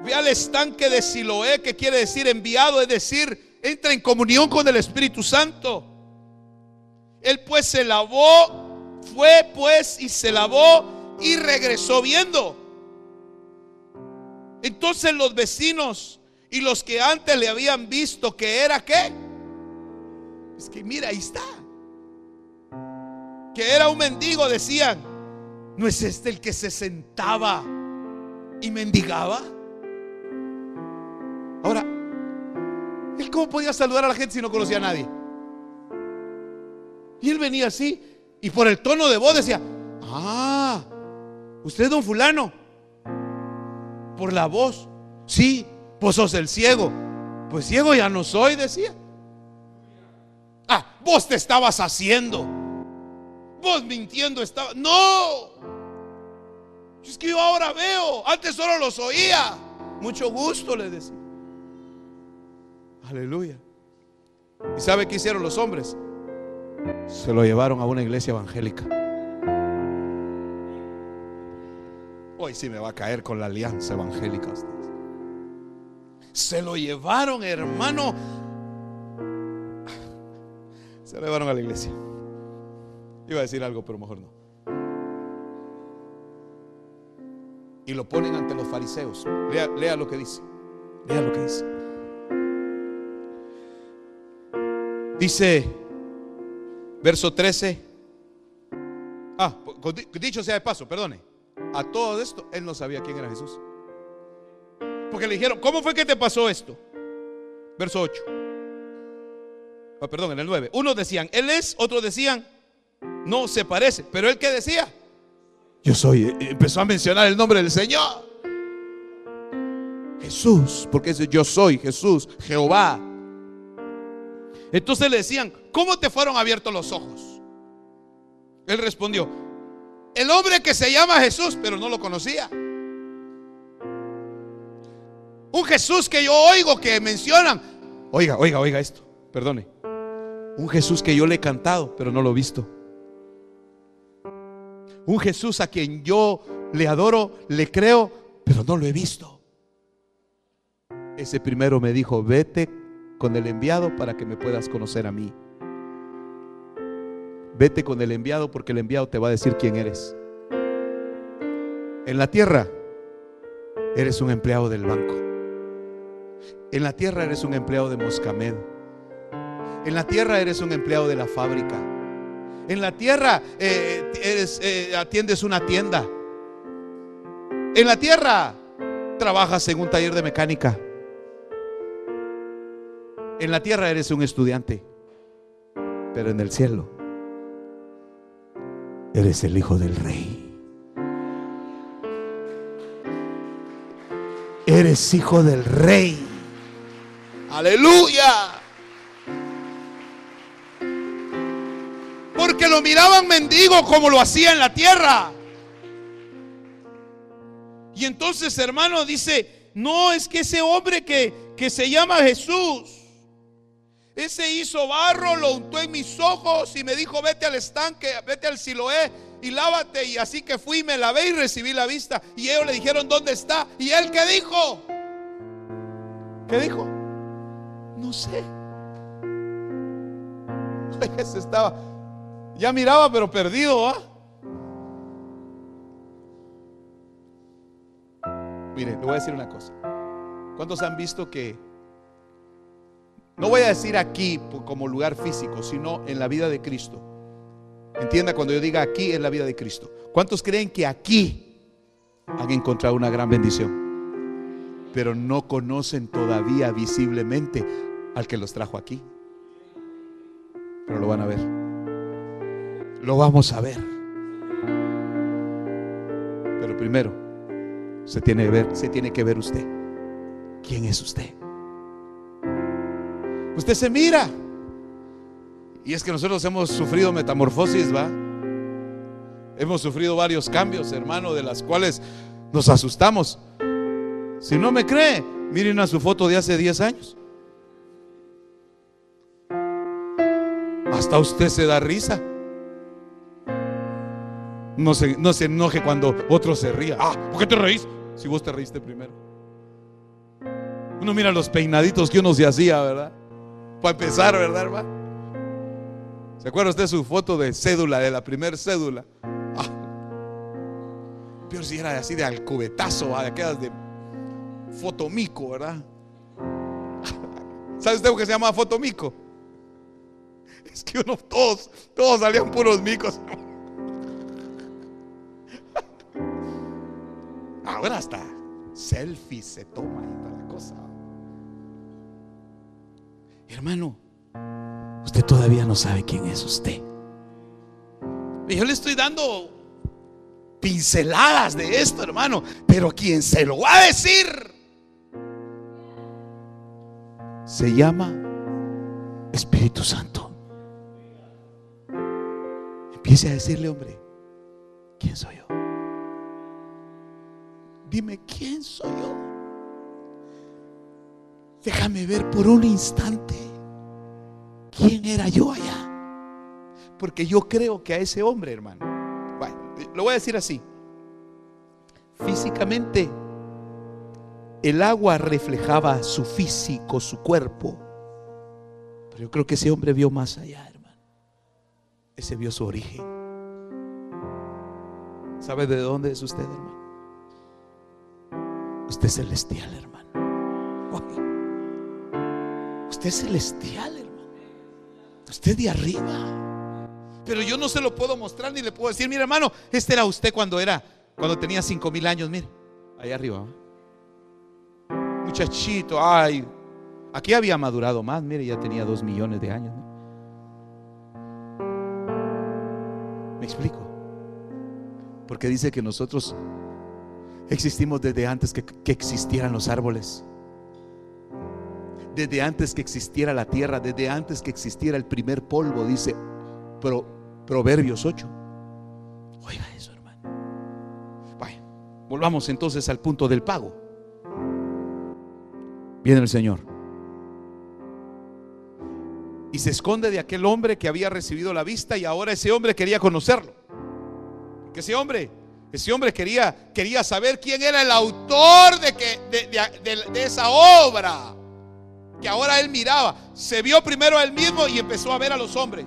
Ve al estanque de Siloé, que quiere decir enviado, es decir, entra en comunión con el Espíritu Santo. Él pues se lavó, fue pues y se lavó y regresó viendo. Entonces los vecinos y los que antes le habían visto que era qué, es que mira, ahí está, que era un mendigo, decían, ¿no es este el que se sentaba y mendigaba? Ahora, ¿él cómo podía saludar a la gente si no conocía a nadie? Y él venía así y por el tono de voz decía, ah, usted es don fulano. Por la voz, sí, pues sos el ciego. Pues ciego ya no soy, decía. Ah, vos te estabas haciendo. Vos mintiendo estabas. No. Es que yo ahora veo. Antes solo los oía. Mucho gusto le decía. Aleluya. ¿Y sabe qué hicieron los hombres? Se lo llevaron a una iglesia evangélica. Hoy sí me va a caer con la alianza evangélica. Se lo llevaron, hermano. Se lo llevaron a la iglesia. Iba a decir algo, pero mejor no. y lo ponen ante los fariseos. Lea, lea lo que dice. Lea lo que dice. Dice, verso 13. Ah, dicho sea de paso, perdone. A todo esto, él no sabía quién era Jesús. Porque le dijeron, ¿cómo fue que te pasó esto? Verso 8. Ah, perdón, en el 9. Unos decían, Él es, otros decían, no se parece. Pero Él que decía, yo soy. Eh, empezó a mencionar el nombre del Señor. Jesús, porque es yo soy Jesús, Jehová. Entonces le decían, ¿cómo te fueron abiertos los ojos? Él respondió, el hombre que se llama Jesús, pero no lo conocía. Un Jesús que yo oigo que mencionan. Oiga, oiga, oiga esto, perdone. Un Jesús que yo le he cantado, pero no lo he visto. Un Jesús a quien yo le adoro, le creo, pero no lo he visto. Ese primero me dijo, vete con el enviado para que me puedas conocer a mí. Vete con el enviado porque el enviado te va a decir quién eres. En la tierra eres un empleado del banco. En la tierra eres un empleado de Moscamed. En la tierra eres un empleado de la fábrica. En la tierra eh, eres, eh, atiendes una tienda. En la tierra trabajas en un taller de mecánica. En la tierra eres un estudiante. Pero en el cielo eres el hijo del rey. Eres hijo del rey. Aleluya. Porque lo miraban mendigo como lo hacía en la tierra. Y entonces, hermano, dice, no, es que ese hombre que, que se llama Jesús, ese hizo barro, lo untó en mis ojos y me dijo, vete al estanque, vete al Siloé y lávate. Y así que fui, me lavé y recibí la vista. Y ellos le dijeron, ¿dónde está? Y él, ¿qué dijo? ¿Qué dijo? No sé. (laughs) Ese estaba, ya miraba, pero perdido, ¿ah? Mire, le voy a decir una cosa. ¿Cuántos han visto que, no voy a decir aquí como lugar físico, sino en la vida de Cristo? Entienda cuando yo diga aquí en la vida de Cristo. ¿Cuántos creen que aquí han encontrado una gran bendición? Pero no conocen todavía visiblemente al que los trajo aquí. Pero lo van a ver. Lo vamos a ver. Pero primero se tiene que ver, se tiene que ver usted. ¿Quién es usted? Usted se mira. Y es que nosotros hemos sufrido metamorfosis, ¿va? Hemos sufrido varios cambios, hermano, de las cuales nos asustamos. Si no me cree, miren a su foto de hace 10 años. Hasta usted se da risa. No se, no se enoje cuando otro se ría. Ah, ¿por qué te reís? Si vos te reíste primero. Uno mira los peinaditos que uno se hacía, ¿verdad? Para empezar, ¿verdad, hermano? ¿Se acuerda usted su foto de cédula, de la primer cédula? Ah. Si era así de alcubetazo, de aquellas de fotomico, ¿verdad? ¿Sabe usted que se llama fotomico? Es que uno, todos, todos salían puros micos. Ahora hasta selfies se toma y toda la cosa. Hermano, usted todavía no sabe quién es usted. Yo le estoy dando pinceladas de esto, hermano. Pero quien se lo va a decir se llama Espíritu Santo. Empiece a decirle, hombre, ¿quién soy yo? Dime, ¿quién soy yo? Déjame ver por un instante quién era yo allá. Porque yo creo que a ese hombre, hermano, lo voy a decir así. Físicamente, el agua reflejaba su físico, su cuerpo. Pero yo creo que ese hombre vio más allá, hermano. Ese vio su origen. ¿Sabe de dónde es usted, hermano? Usted es celestial, hermano. Usted es celestial, hermano. Usted de arriba. Pero yo no se lo puedo mostrar ni le puedo decir, mire hermano, este era usted cuando era, cuando tenía cinco mil años, mire, ahí arriba. Muchachito, ay, aquí había madurado más, mire, ya tenía dos millones de años. ¿Me explico? Porque dice que nosotros existimos desde antes que existieran los árboles desde antes que existiera la tierra, desde antes que existiera el primer polvo, dice Proverbios 8. Oiga eso, hermano. Vaya, volvamos entonces al punto del pago. Viene el Señor. Y se esconde de aquel hombre que había recibido la vista y ahora ese hombre quería conocerlo. Ese hombre, ese hombre quería, quería saber quién era el autor de, que, de esa obra que ahora él miraba. Se vio primero a él mismo y empezó a ver a los hombres.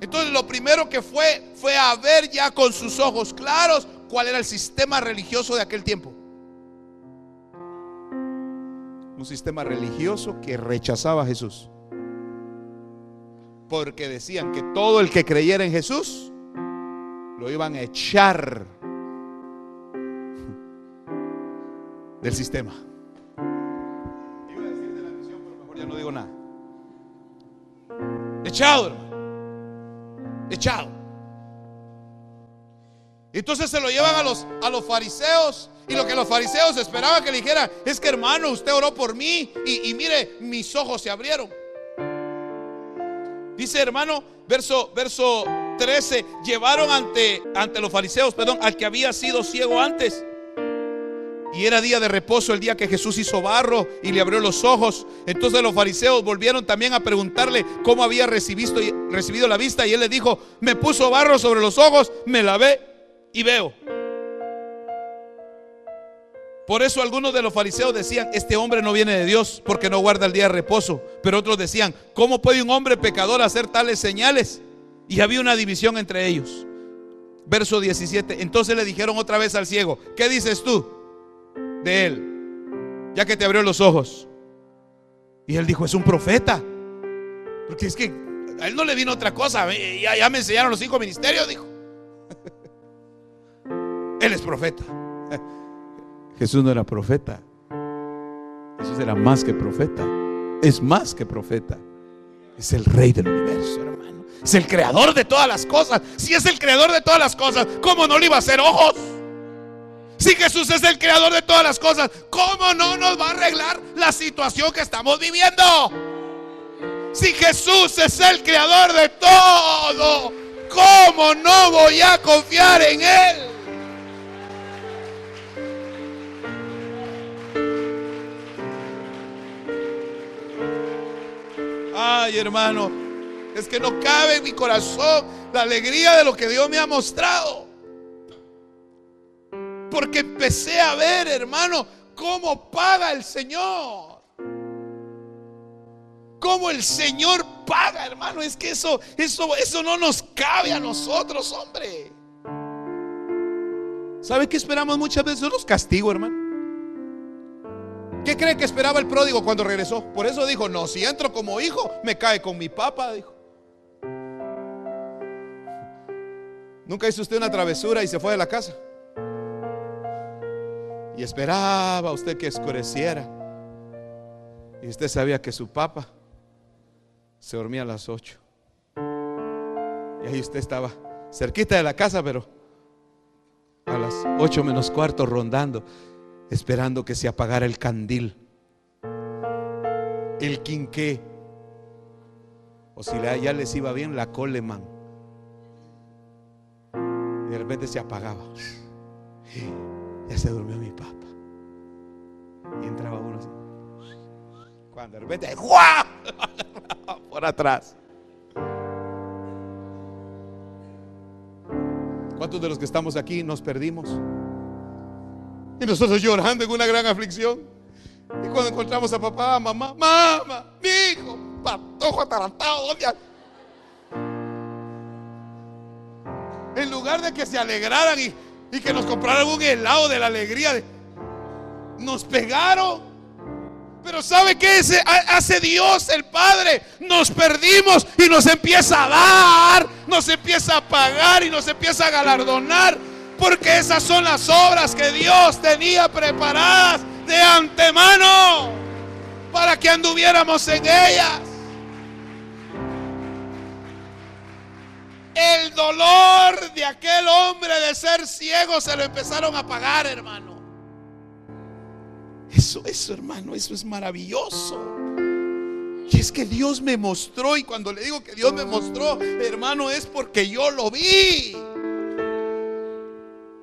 Entonces lo primero que fue fue a ver ya con sus ojos claros cuál era el sistema religioso de aquel tiempo. Un sistema religioso que rechazaba a Jesús. Porque decían que todo el que creyera en Jesús lo iban a echar del sistema. No digo nada. Echado, hermano echado. Entonces se lo llevan a los, a los fariseos y lo que los fariseos esperaban que le dijera es que hermano, usted oró por mí y, mire, mis ojos se abrieron. Dice hermano, verso, verso 13, llevaron ante, ante los fariseos, perdón, al que había sido ciego antes y era día de reposo el día que Jesús hizo barro y le abrió los ojos. Entonces los fariseos volvieron también a preguntarle cómo había recibido, la vista. Y él le dijo, me puso barro sobre los ojos, me lavé y veo. Por eso algunos de los fariseos decían, este hombre no viene de Dios porque no guarda el día de reposo. Pero otros decían, ¿cómo puede un hombre pecador hacer tales señales? Y había una división entre ellos. Verso 17. Entonces le dijeron otra vez al ciego, ¿qué dices tú? De él, ya que te abrió los ojos. Y él dijo, es un profeta. Porque es que a él no le vino otra cosa. Ya, ya me enseñaron los cinco ministerios, dijo. (laughs) Él es profeta. (laughs) Jesús no era profeta. Jesús era más que profeta. Es más que profeta. Es el rey del universo, hermano. Es el creador de todas las cosas. Si es el creador de todas las cosas, ¿cómo no le iba a hacer ojos? Si Jesús es el creador de todas las cosas, ¿cómo no nos va a arreglar la situación que estamos viviendo? Si Jesús es el creador de todo, ¿cómo no voy a confiar en Él? Ay, hermano, es que no cabe en mi corazón la alegría de lo que Dios me ha mostrado. Porque empecé a ver, hermano, cómo paga el Señor. Cómo el Señor paga, hermano. Es que eso, eso, eso no nos cabe a nosotros, hombre. ¿Sabe qué esperamos muchas veces? Los castigos, hermano. ¿Qué cree que esperaba el pródigo cuando regresó? Por eso dijo, no, si entro como hijo, me cae con mi papá, dijo. Nunca hizo usted una travesura y se fue de la casa. Y esperaba usted que oscureciera. Y usted sabía que su papá se dormía a las 8. Y ahí usted estaba cerquita de la casa, pero a las 8 menos cuarto rondando, esperando que se apagara el candil, el quinqué, o si ya les iba bien, la coleman. Y de repente se apagaba. Ya se durmió mi papá. Y entraba uno así. Cuando de repente, ¡guau! (laughs) Por atrás. ¿Cuántos de los que estamos aquí nos perdimos? Y nosotros llorando en una gran aflicción. Y cuando encontramos a papá, mamá, mamá, mi hijo, patojo atarantado, ¿dónde? En lugar de que se alegraran y y que nos compraran un helado de la alegría. nos pegaron. Pero ¿sabe qué hace Dios el Padre? Nos perdimos y nos empieza a dar, nos empieza a pagar y nos empieza a galardonar. Porque esas son las obras que Dios tenía preparadas de antemano para que anduviéramos en ellas. El dolor de aquel hombre de ser ciego se lo empezaron a pagar, hermano. Eso, eso, hermano, eso es maravilloso. Y es que Dios me mostró, y cuando le digo que Dios me mostró, hermano, es porque yo lo vi.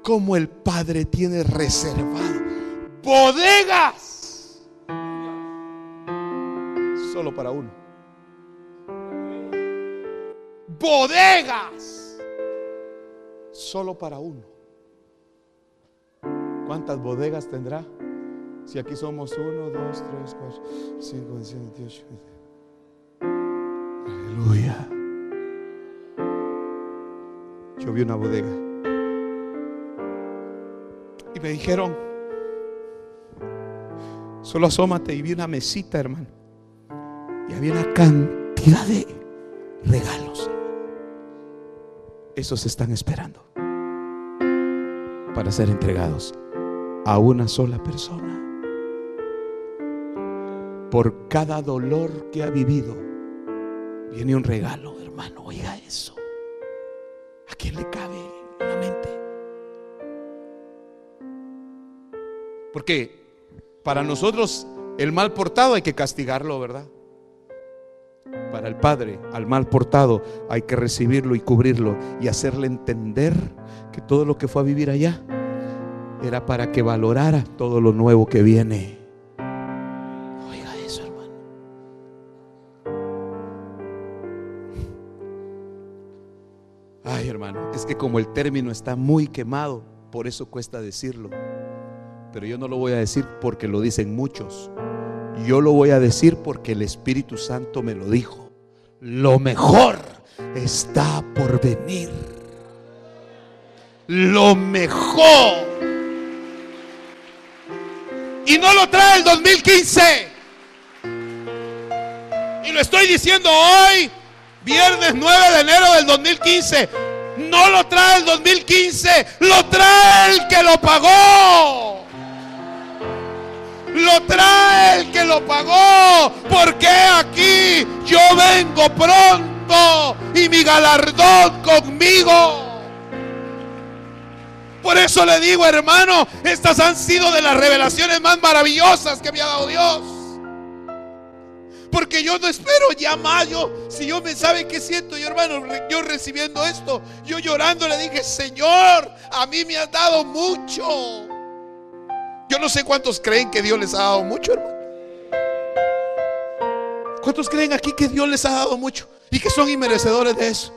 Como el Padre tiene reservado bodegas solo para uno bodegas solo para uno. ¿Cuántas bodegas tendrá? Si aquí somos uno, dos, tres, cuatro, cinco, seis, dieciocho. Aleluya. Yo vi una bodega. Y me dijeron, solo asómate y vi una mesita, hermano. Y había una cantidad de regalos esos están esperando para ser entregados a una sola persona. Por cada dolor que ha vivido, viene un regalo, hermano. Oiga eso. ¿A quién le cabe en la mente? Porque para nosotros el mal portado hay que castigarlo, ¿verdad? Para el Padre, al mal portado, hay que recibirlo y cubrirlo y hacerle entender que todo lo que fue a vivir allá era para que valorara todo lo nuevo que viene. Oiga eso, hermano. Ay, hermano, es que como el término está muy quemado, por eso cuesta decirlo. Pero yo no lo voy a decir porque lo dicen muchos. Yo lo voy a decir porque el Espíritu Santo me lo dijo lo mejor está por venir. Lo mejor. Y no lo trae el 2015. Y lo estoy diciendo hoy, viernes 9 de enero del 2015. No lo trae el 2015, lo trae el que lo pagó lo trae el que lo pagó. Porque aquí yo vengo pronto y mi galardón conmigo. Por eso le digo, hermano, estas han sido de las revelaciones más maravillosas que me ha dado Dios. Porque yo no espero ya más. Yo, si yo me sabe qué siento, yo hermano, yo recibiendo esto, yo llorando le dije, Señor, a mí me has dado mucho. Yo no sé cuántos creen que Dios les ha dado mucho, hermano. ¿Cuántos creen aquí que Dios les ha dado mucho y que son inmerecedores de eso?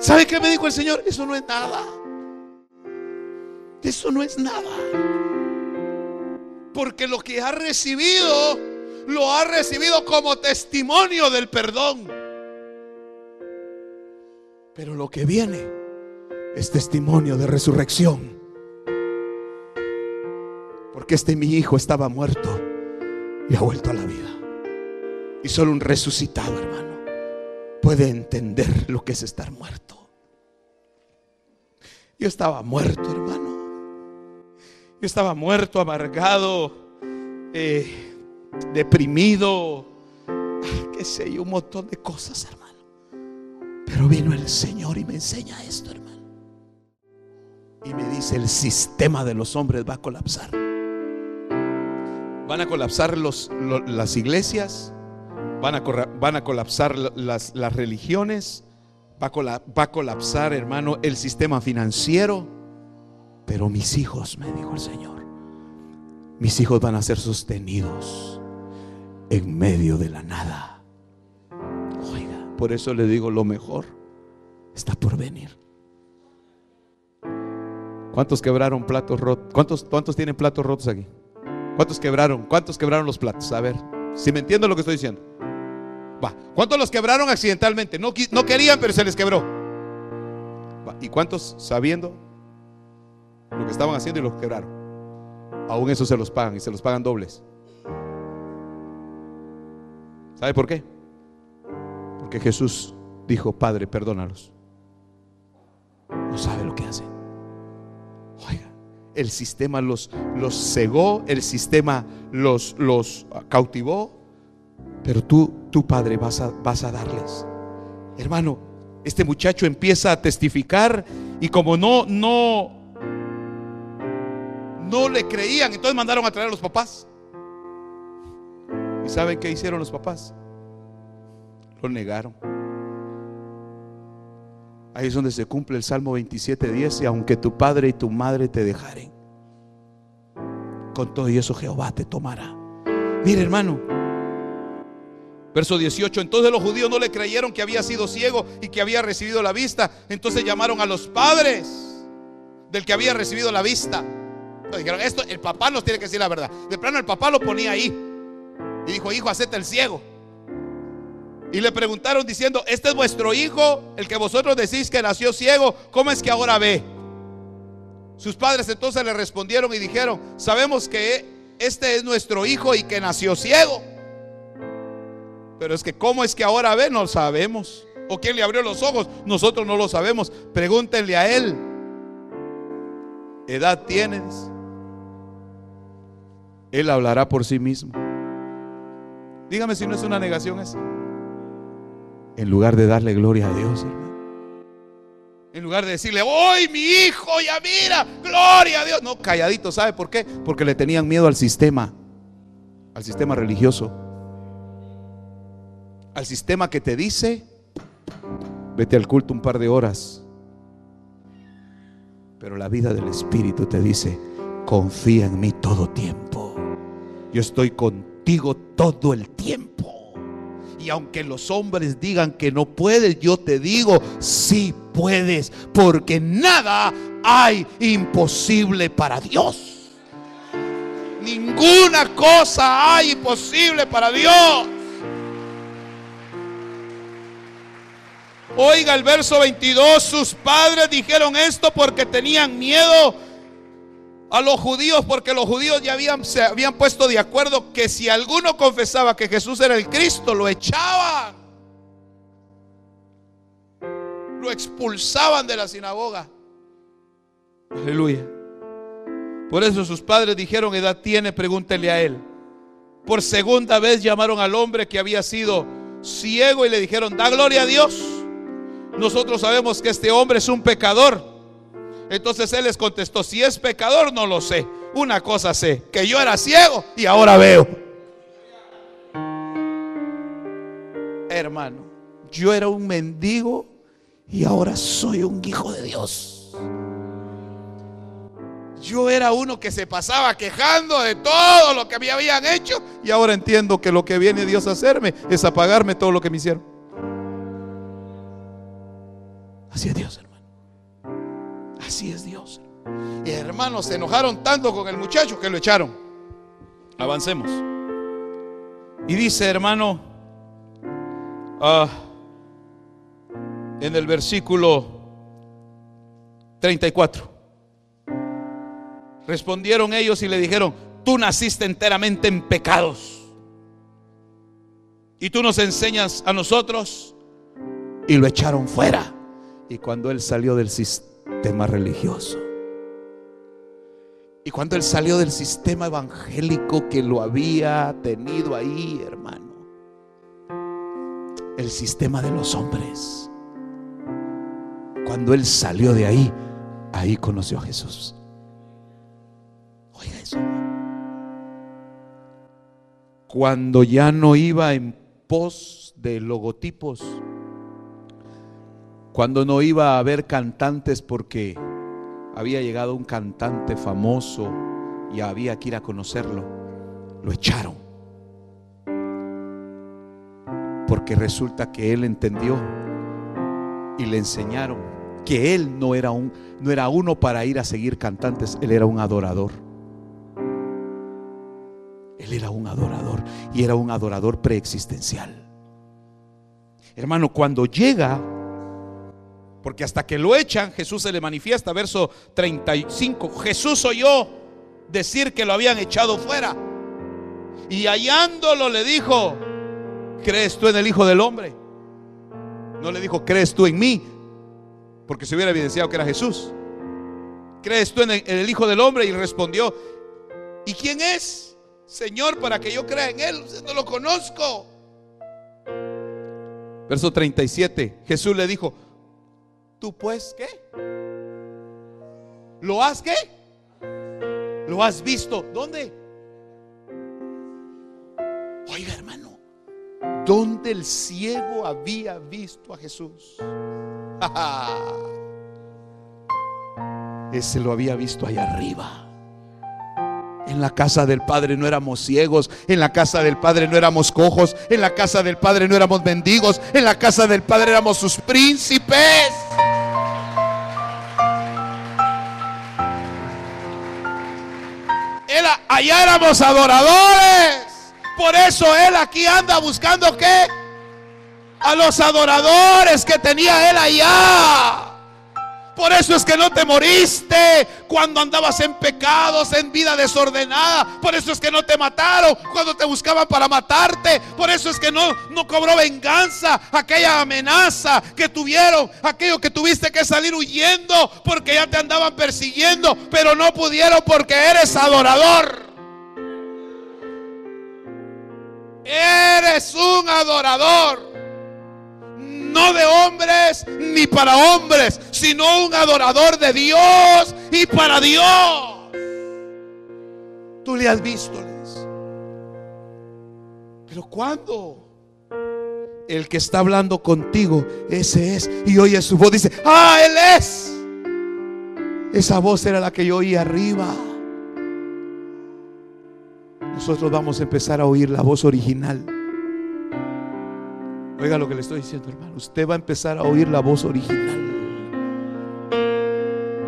¿Sabe qué me dijo el Señor? Eso no es nada. Eso no es nada. Porque lo que ha recibido, lo ha recibido como testimonio del perdón. Pero lo que viene es testimonio de resurrección. Porque este mi hijo estaba muerto y ha vuelto a la vida. Y solo un resucitado, hermano, puede entender lo que es estar muerto. Yo estaba muerto, hermano. Yo estaba muerto, amargado, eh, deprimido, ah, qué sé yo, un montón de cosas, hermano. Pero vino el Señor y me enseña esto, hermano. Y me dice, el sistema de los hombres va a colapsar. Van a colapsar los, las iglesias, van a, van a colapsar las, las religiones, va a, va a colapsar, hermano, el sistema financiero. Pero mis hijos, me dijo el Señor, mis hijos van a ser sostenidos en medio de la nada. Por eso le digo, lo mejor está por venir. ¿Cuántos quebraron platos rotos? ¿Cuántos, ¿Cuántos tienen platos rotos aquí? ¿Cuántos quebraron? ¿Cuántos quebraron los platos? A ver, si me entiendo lo que estoy diciendo. Va. ¿Cuántos los quebraron accidentalmente? No, querían, pero se les quebró. ¿Y cuántos sabiendo lo que estaban haciendo y los quebraron? aún eso se los pagan y se los pagan dobles. ¿Sabe por qué? Porque Jesús dijo, Padre, perdónalos. No sabe lo que hace. El sistema los, los cegó, el sistema los, los cautivó, pero tú, tu Padre, vas a, vas a darles. Hermano, este muchacho empieza a testificar y como no, no, no le creían, entonces mandaron a traer a los papás. ¿Y saben qué hicieron los papás? Lo negaron. Ahí es donde se cumple el Salmo 27, 10. Y aunque tu padre y tu madre te dejaren, con todo y eso Jehová te tomará. Mire, hermano. Verso 18. Entonces los judíos no le creyeron que había sido ciego y que había recibido la vista. Entonces llamaron a los padres del que había recibido la vista. dijeron, esto, el papá nos tiene que decir la verdad. De plano el papá lo ponía ahí. Y dijo, hijo, acepta el ciego. Y le preguntaron diciendo, este es vuestro hijo, el que vosotros decís que nació ciego, ¿cómo es que ahora ve? Sus padres entonces le respondieron y dijeron, sabemos que este es nuestro hijo y que nació ciego. Pero es que ¿cómo es que ahora ve? No sabemos. ¿O quién le abrió los ojos? Nosotros no lo sabemos. Pregúntenle a él. ¿Edad tienes? Él hablará por sí mismo. Dígame si no es una negación esa en lugar de darle gloria a Dios, hermano. En lugar de decirle, hoy mi hijo, ya mira, gloria a Dios. No, calladito, ¿sabe por qué? Porque le tenían miedo al sistema, al sistema religioso. Al sistema que te dice, vete al culto un par de horas. Pero la vida del Espíritu te dice, confía en mí todo tiempo. Yo estoy contigo todo el tiempo. Y aunque los hombres digan que no puedes, yo te digo, sí puedes, porque nada hay imposible para Dios. Ninguna cosa hay imposible para Dios. Oiga el verso 22, sus padres dijeron esto porque tenían miedo a los judíos porque los judíos ya habían, se habían puesto de acuerdo que si alguno confesaba que Jesús era el Cristo, lo echaban. Lo expulsaban de la sinagoga. Aleluya. Por eso sus padres dijeron, edad tiene, pregúntele a él. Por segunda vez llamaron al hombre que había sido ciego y le dijeron, da gloria a Dios. Nosotros sabemos que este hombre es un pecador. Entonces él les contestó, si es pecador no lo sé. Una cosa sé, que yo era ciego y ahora veo. Hermano, yo era un mendigo y ahora soy un hijo de Dios. Yo era uno que se pasaba quejando de todo lo que me habían hecho y ahora entiendo que lo que viene Dios a hacerme es apagarme todo lo que me hicieron. Así es Dios, Así es Dios. Y hermanos se enojaron tanto con el muchacho que lo echaron. Avancemos. Y dice, hermano, ah, en el versículo 34, respondieron ellos y le dijeron, tú naciste enteramente en pecados. Y tú nos enseñas a nosotros. Y lo echaron fuera. Y cuando él salió del sistema, tema religioso. Y cuando él salió del sistema evangélico que lo había tenido ahí, hermano, el sistema de los hombres, cuando él salió de ahí, ahí conoció a Jesús. Oiga eso. Cuando ya no iba en pos de logotipos, cuando no iba a haber cantantes porque había llegado un cantante famoso y había que ir a conocerlo, lo echaron. Porque resulta que él entendió y le enseñaron que él no era un no era uno para ir a seguir cantantes, él era un adorador. Él era un adorador y era un adorador preexistencial. Hermano, cuando llega porque hasta que lo echan, Jesús se le manifiesta, verso 35, Jesús oyó decir que lo habían echado fuera. Y hallándolo le dijo, ¿crees tú en el Hijo del Hombre? No le dijo, ¿crees tú en mí? Porque se hubiera evidenciado que era Jesús. ¿Crees tú en el, Hijo del Hombre? Y respondió, ¿y quién es? Señor, para que yo crea en Él, no lo conozco. Verso 37, Jesús le dijo, ¿tú pues qué? ¿Lo has qué? ¿Lo has visto? ¿Dónde? Oiga, hermano, ¿dónde el ciego había visto a Jesús? (laughs) Ese lo había visto allá arriba. En la casa del Padre no éramos ciegos, en la casa del Padre no éramos cojos, en la casa del Padre no éramos mendigos, en la casa del Padre éramos sus príncipes. Allá éramos adoradores. Por eso Él aquí anda buscando qué? A los adoradores que tenía Él allá. Por eso es que no te moriste cuando andabas en pecados, en vida desordenada. Por eso es que no te mataron cuando te buscaban para matarte. Por eso es que no, no cobró venganza aquella amenaza que tuvieron, aquello que tuviste que salir huyendo porque ya te andaban persiguiendo, pero no pudieron porque eres adorador. Eres un adorador. No de hombres ni para hombres, sino un adorador de Dios y para Dios. Tú le has visto. Pero cuando el que está hablando contigo, ese es, y oye su voz, dice, ah, él es. Esa voz era la que yo oí arriba nosotros vamos a empezar a oír la voz original. Oiga lo que le estoy diciendo, hermano. Usted va a empezar a oír la voz original.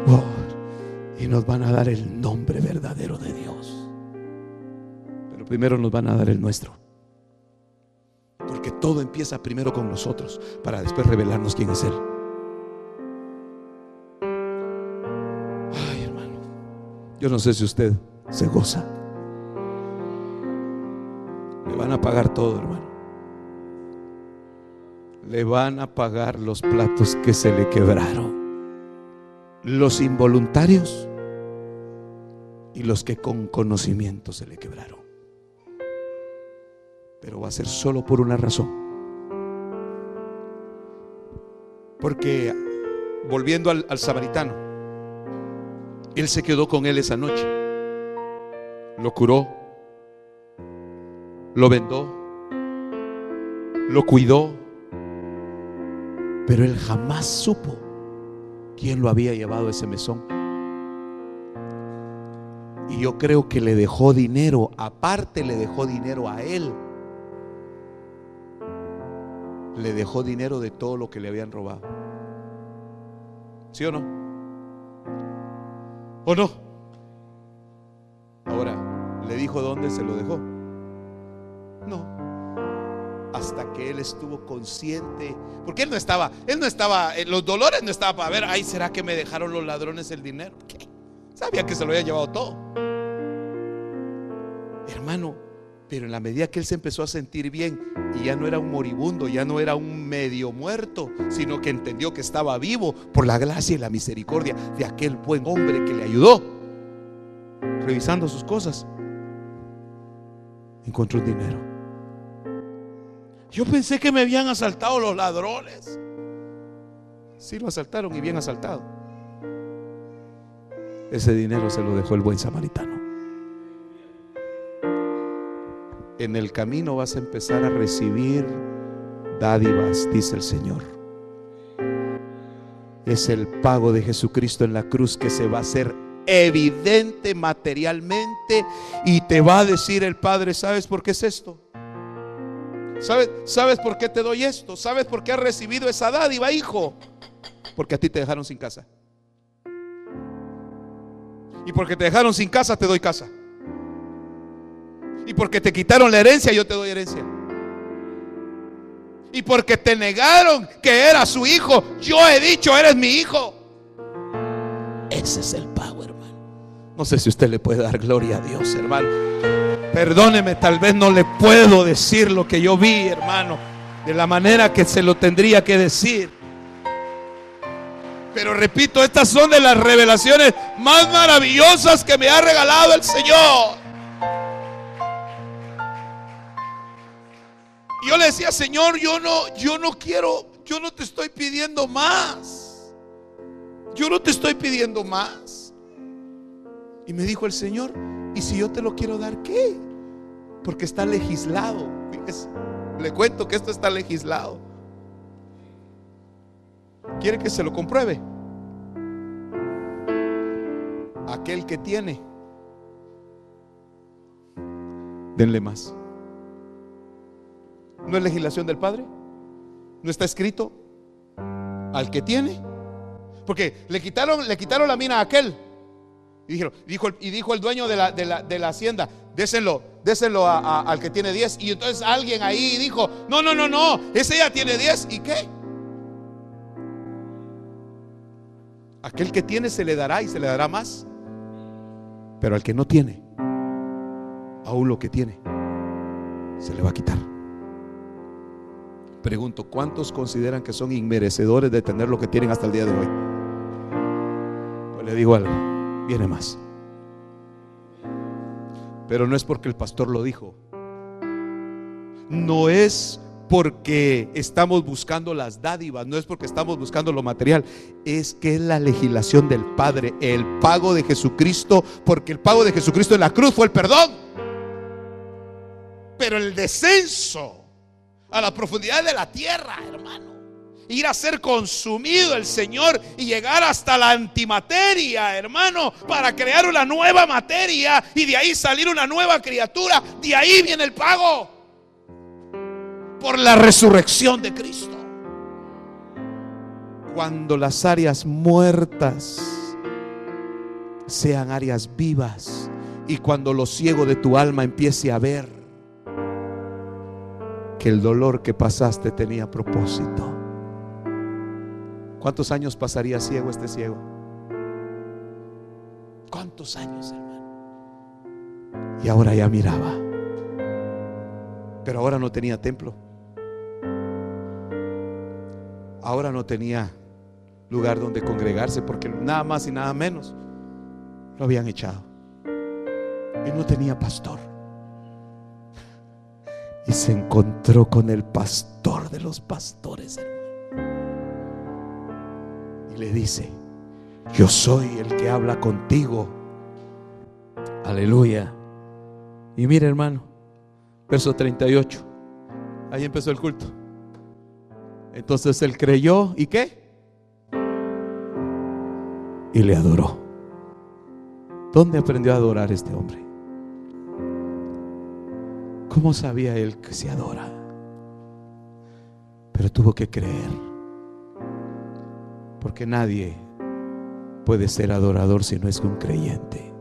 Oh, y nos van a dar el nombre verdadero de Dios. Pero primero nos van a dar el nuestro. Porque todo empieza primero con nosotros para después revelarnos quién es Él. Ay, hermano. Yo no sé si usted se goza van a pagar todo, hermano. Le van a pagar los platos que se le quebraron. Los involuntarios y los que con conocimiento se le quebraron. Pero va a ser solo por una razón. Porque volviendo al, al samaritano, él se quedó con él esa noche. Lo curó, lo vendó, lo cuidó, pero él jamás supo quién lo había llevado a ese mesón. Y yo creo que le dejó dinero, aparte le dejó dinero a él. Le dejó dinero de todo lo que le habían robado. ¿Sí o no? ¿O no? Ahora, le dijo dónde se lo dejó. No. Hasta que él estuvo consciente, porque él no estaba, él no estaba, eh, los dolores no estaba para ver, ay, ¿será que me dejaron los ladrones el dinero? Sabía que se lo había llevado todo. Hermano, pero en la medida que él se empezó a sentir bien y ya no era un moribundo, ya no era un medio muerto, sino que entendió que estaba vivo por la gracia y la misericordia de aquel buen hombre que le ayudó, revisando sus cosas, encontró un dinero. Yo pensé que me habían asaltado los ladrones. Sí lo asaltaron y bien asaltado. Ese dinero se lo dejó el buen samaritano. En el camino vas a empezar a recibir dádivas, dice el Señor. Es el pago de Jesucristo en la cruz que se va a hacer evidente materialmente y te va a decir el Padre, ¿sabes por qué es esto? ¿Sabes, ¿Sabes por qué te doy esto? ¿Sabes por qué has recibido esa dádiva, hijo? Porque a ti te dejaron sin casa. Y porque te dejaron sin casa, te doy casa. Y porque te quitaron la herencia, yo te doy herencia. Y porque te negaron que era su hijo, yo he dicho, eres mi hijo. Ese es el pago, hermano. No sé si usted le puede dar gloria a Dios, hermano. Perdóneme, tal vez no le puedo decir lo que yo vi, hermano, de la manera que se lo tendría que decir. Pero repito, estas son de las revelaciones más maravillosas que me ha regalado el Señor. yo le decía, Señor, yo no, yo no quiero, yo no te estoy pidiendo más. Yo no te estoy pidiendo más. Y me dijo el Señor, ¿y si yo te lo quiero dar qué? Porque está legislado. le cuento que esto está legislado. ¿Quiere que se lo compruebe? Aquel que tiene, denle más. ¿No es legislación del Padre? ¿No está escrito al que tiene? Porque le quitaron, le quitaron la mina a aquel. Y dijo, y dijo el dueño de la, de la, de la hacienda, déselo al que tiene 10. Y entonces alguien ahí dijo, no, no, no, no, ese ya tiene 10. ¿Y qué? Aquel que tiene se le dará y se le dará más. Pero al que no tiene, aún lo que tiene, se le va a quitar. Pregunto, ¿cuántos consideran que son inmerecedores de tener lo que tienen hasta el día de hoy? Pues le digo algo, viene más. Pero no es porque el pastor lo dijo. No es porque estamos buscando las dádivas, no es porque estamos buscando lo material, es que es la legislación del Padre, el pago de Jesucristo, porque el pago de Jesucristo en la cruz fue el perdón. Pero el descenso a la profundidad de la tierra, hermano. Ir a ser consumido el Señor y llegar hasta la antimateria, hermano, para crear una nueva materia y de ahí salir una nueva criatura. De ahí viene el pago por la resurrección de Cristo. Cuando las áreas muertas sean áreas vivas y cuando lo ciego de tu alma empiece a ver que el dolor que pasaste tenía propósito. ¿Cuántos años pasaría ciego este ciego? ¿Cuántos años, hermano? Y ahora ya miraba. Pero ahora no tenía templo. Ahora no tenía lugar donde congregarse porque nada más y nada menos lo habían echado. Y no tenía pastor y se encontró con el pastor de los pastores, Y le dice, yo soy el que habla contigo. Aleluya. Y mire hermano, verso 38. Ahí empezó el culto. Entonces él creyó y qué? Y le adoró. ¿Dónde aprendió a adorar este hombre? ¿Cómo sabía él que se adora? Pero tuvo que creer. Porque nadie puede ser adorador si no es un creyente.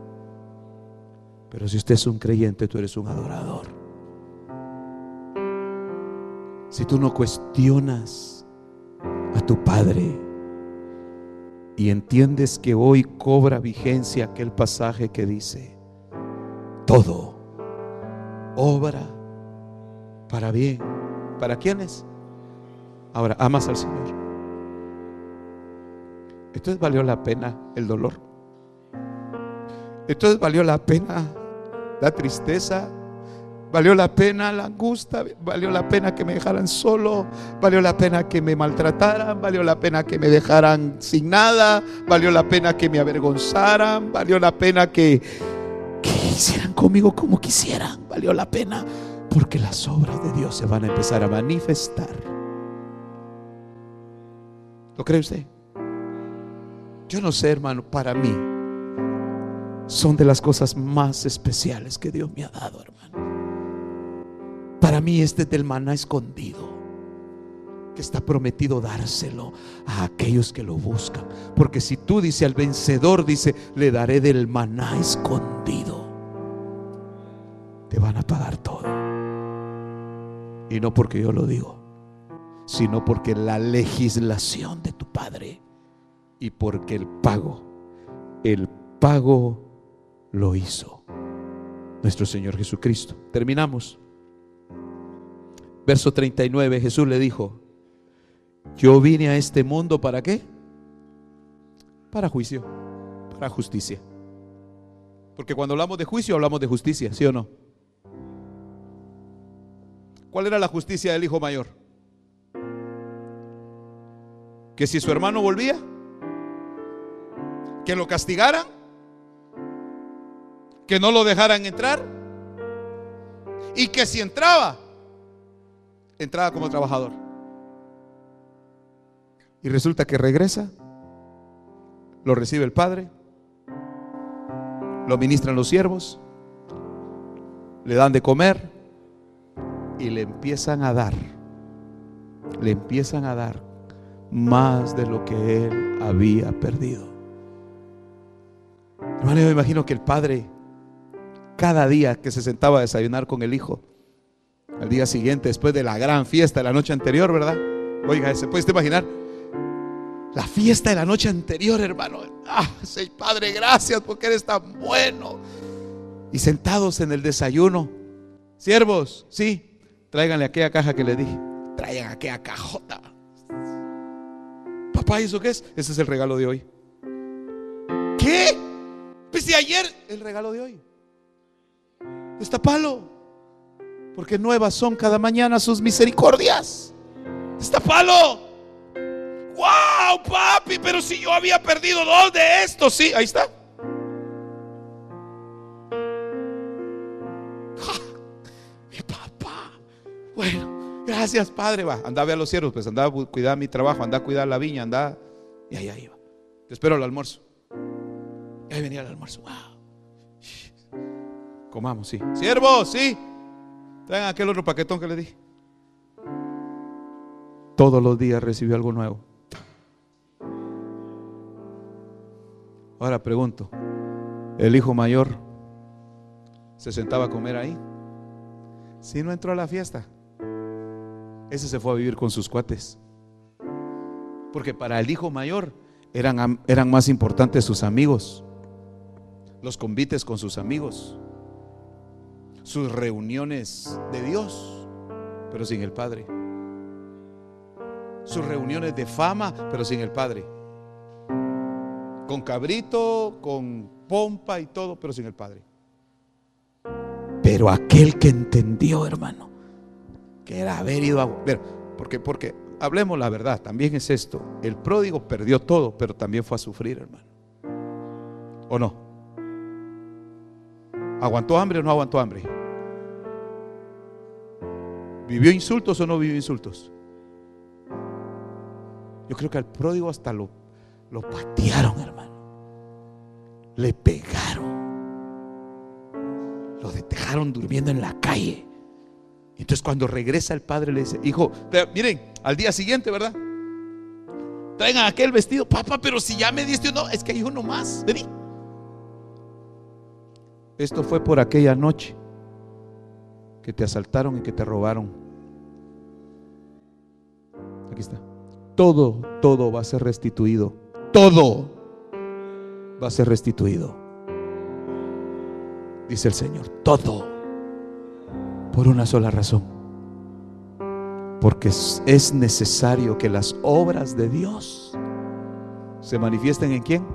Pero si usted es un creyente, tú eres un adorador. Si tú no cuestionas a tu Padre y entiendes que hoy cobra vigencia aquel pasaje que dice, todo obra para bien. ¿Para quiénes? Ahora, amas al Señor. Entonces valió la pena el dolor. Entonces valió la pena la tristeza. Valió la pena la angustia, valió la pena que me dejaran solo, valió la pena que me maltrataran, valió la pena que me dejaran sin nada, valió la pena que me avergonzaran, valió la pena que, que hicieran conmigo como quisieran. Valió la pena porque las obras de Dios se van a empezar a manifestar. ¿Lo cree usted? Yo no sé, hermano, para mí son de las cosas más especiales que Dios me ha dado, hermano. Para mí este del maná escondido que está prometido dárselo a aquellos que lo buscan. Porque si tú dice al vencedor, dice, le daré del maná escondido te van a pagar todo. Y no porque yo lo digo, sino porque la legislación de tu Padre y porque el pago, el pago lo hizo. Nuestro Señor Jesucristo. Terminamos. Verso 39, Jesús le dijo, yo vine a este mundo para qué? Para juicio, para justicia. Porque cuando hablamos de juicio hablamos de justicia, ¿sí o no? ¿Cuál era la justicia del hijo mayor? Que si su hermano volvía, que lo castigaran, que no lo dejaran entrar y que si entraba, entraba como trabajador. Y resulta que regresa, lo recibe el Padre, lo ministran los siervos, le dan de comer y le empiezan a dar, le empiezan a dar más de lo que él había perdido. Hermano, yo imagino que el padre, cada día que se sentaba a desayunar con el hijo, al día siguiente, después de la gran fiesta de la noche anterior, ¿verdad? Oiga, ¿se puede imaginar? La fiesta de la noche anterior, hermano. Ah, Padre, gracias porque eres tan bueno. Y sentados en el desayuno, siervos, sí, tráiganle aquella caja que le dije. Traigan aquella cajota. Papá, ¿y eso qué es? Ese es el regalo de hoy. De ayer, el regalo de hoy. Está palo. Porque nuevas son cada mañana sus misericordias. Está palo. ¡Wow, papi! Pero si yo había perdido dos de estos, sí, ahí está. (laughs) mi papá. Bueno, gracias, padre. Va, anda a ver a los cielos, pues anda a cuidar mi trabajo, anda a cuidar la viña, anda. Y ahí va. Te espero al almuerzo. Y ahí venía el almuerzo. Wow. Comamos, sí. Siervo, sí. Traigan aquel otro paquetón que le di. Todos los días recibió algo nuevo. Ahora pregunto, ¿el hijo mayor se sentaba a comer ahí? Si no entró a la fiesta, ese se fue a vivir con sus cuates. Porque para el hijo mayor eran, eran más importantes sus amigos, los convites con sus amigos, sus reuniones de Dios, pero sin el Padre. Sus reuniones de fama, pero sin el Padre con cabrito, con pompa y todo, pero sin el Padre. Pero aquel que entendió, hermano, que era haber ido a ver, porque, porque hablemos la verdad, también es esto. El pródigo perdió todo, pero también fue a sufrir, hermano. ¿O no? ¿Aguantó hambre o no aguantó hambre? ¿Vivió insultos o no vivió insultos? Yo creo que al pródigo hasta lo, lo patearon, hermano le pegaron. Lo dejaron durmiendo en la calle. Entonces cuando regresa el padre le dice, hijo, miren, al día siguiente, ¿verdad? Traigan aquel vestido, papá, pero si ya me diste uno, es que hay uno más, vení. Esto fue por aquella noche que te asaltaron y que te robaron. Aquí está. Todo, todo va a ser restituido. Todo va a ser restituido. Dice el Señor, todo por una sola razón. Porque es necesario que las obras de Dios se manifiesten en quién?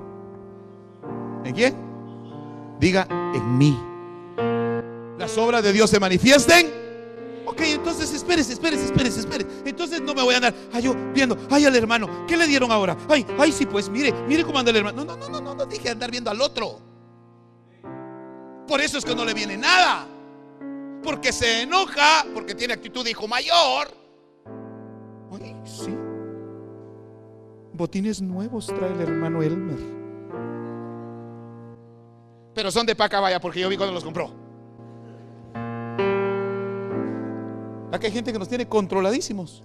¿En quién? Diga, en mí. Las obras de Dios se manifiesten Ok, entonces espérese, espérese, espérese, espérese. Entonces no me voy a andar, ay, yo viendo, ay, al hermano, ¿qué le dieron ahora? Ay, ay, sí, pues mire, mire cómo anda el hermano. No, no, no, no, no, dije andar viendo al otro. Por eso es que no le viene nada. Porque se enoja, porque tiene actitud de hijo mayor. Ay, sí. Botines nuevos trae el hermano Elmer. Pero son de paca vaya, porque yo vi cuando los compró. Aquí hay gente que nos tiene controladísimos.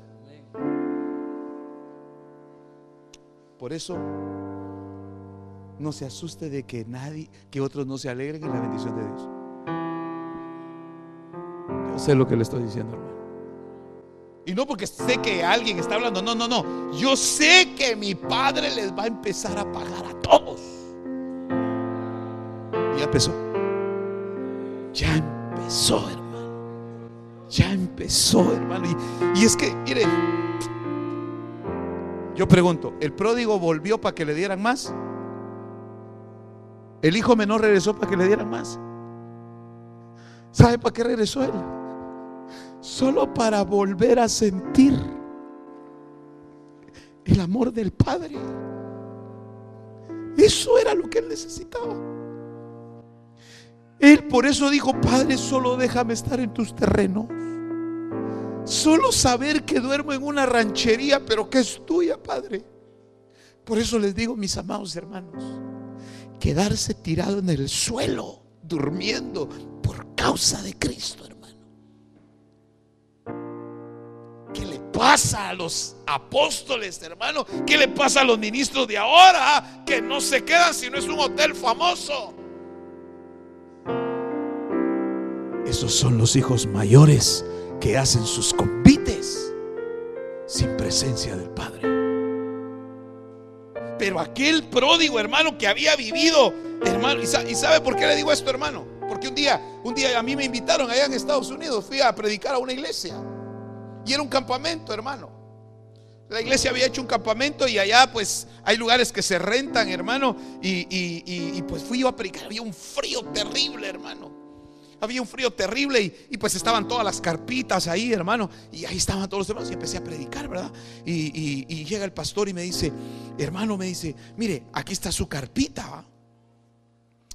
Por eso no se asuste de que nadie, que otros no se alegren en la bendición de Dios. Yo sé lo que le estoy diciendo, hermano. Y no porque sé que alguien está hablando, no, no, no. Yo sé que mi padre les va a empezar a pagar a todos. Ya empezó. Ya empezó, hermano. Ya empezó, hermano. Y, y es que, mire, yo pregunto, ¿el pródigo volvió para que le dieran más? ¿El hijo menor regresó para que le dieran más? ¿Sabe para qué regresó él? Solo para volver a sentir el amor del Padre. Eso era lo que él necesitaba. Él por eso dijo, Padre, solo déjame estar en tus terrenos. Solo saber que duermo en una ranchería, pero que es tuya, Padre. Por eso les digo, mis amados hermanos, quedarse tirado en el suelo, durmiendo por causa de Cristo, hermano. ¿Qué le pasa a los apóstoles, hermano? ¿Qué le pasa a los ministros de ahora? Que no se quedan si no es un hotel famoso. Esos son los hijos mayores que hacen sus convites sin presencia del Padre. Pero aquel pródigo hermano que había vivido, hermano, ¿y sabe por qué le digo esto, hermano? Porque un día, un día a mí me invitaron allá en Estados Unidos, fui a predicar a una iglesia. Y era un campamento, hermano. La iglesia había hecho un campamento y allá pues hay lugares que se rentan, hermano. Y, y pues fui yo a predicar. Había un frío terrible, hermano. Había un frío terrible y, pues estaban todas las carpitas ahí, hermano. Y ahí estaban todos los hermanos y empecé a predicar, ¿verdad? Y, llega el pastor y me dice, hermano, me dice, mire, aquí está su carpita.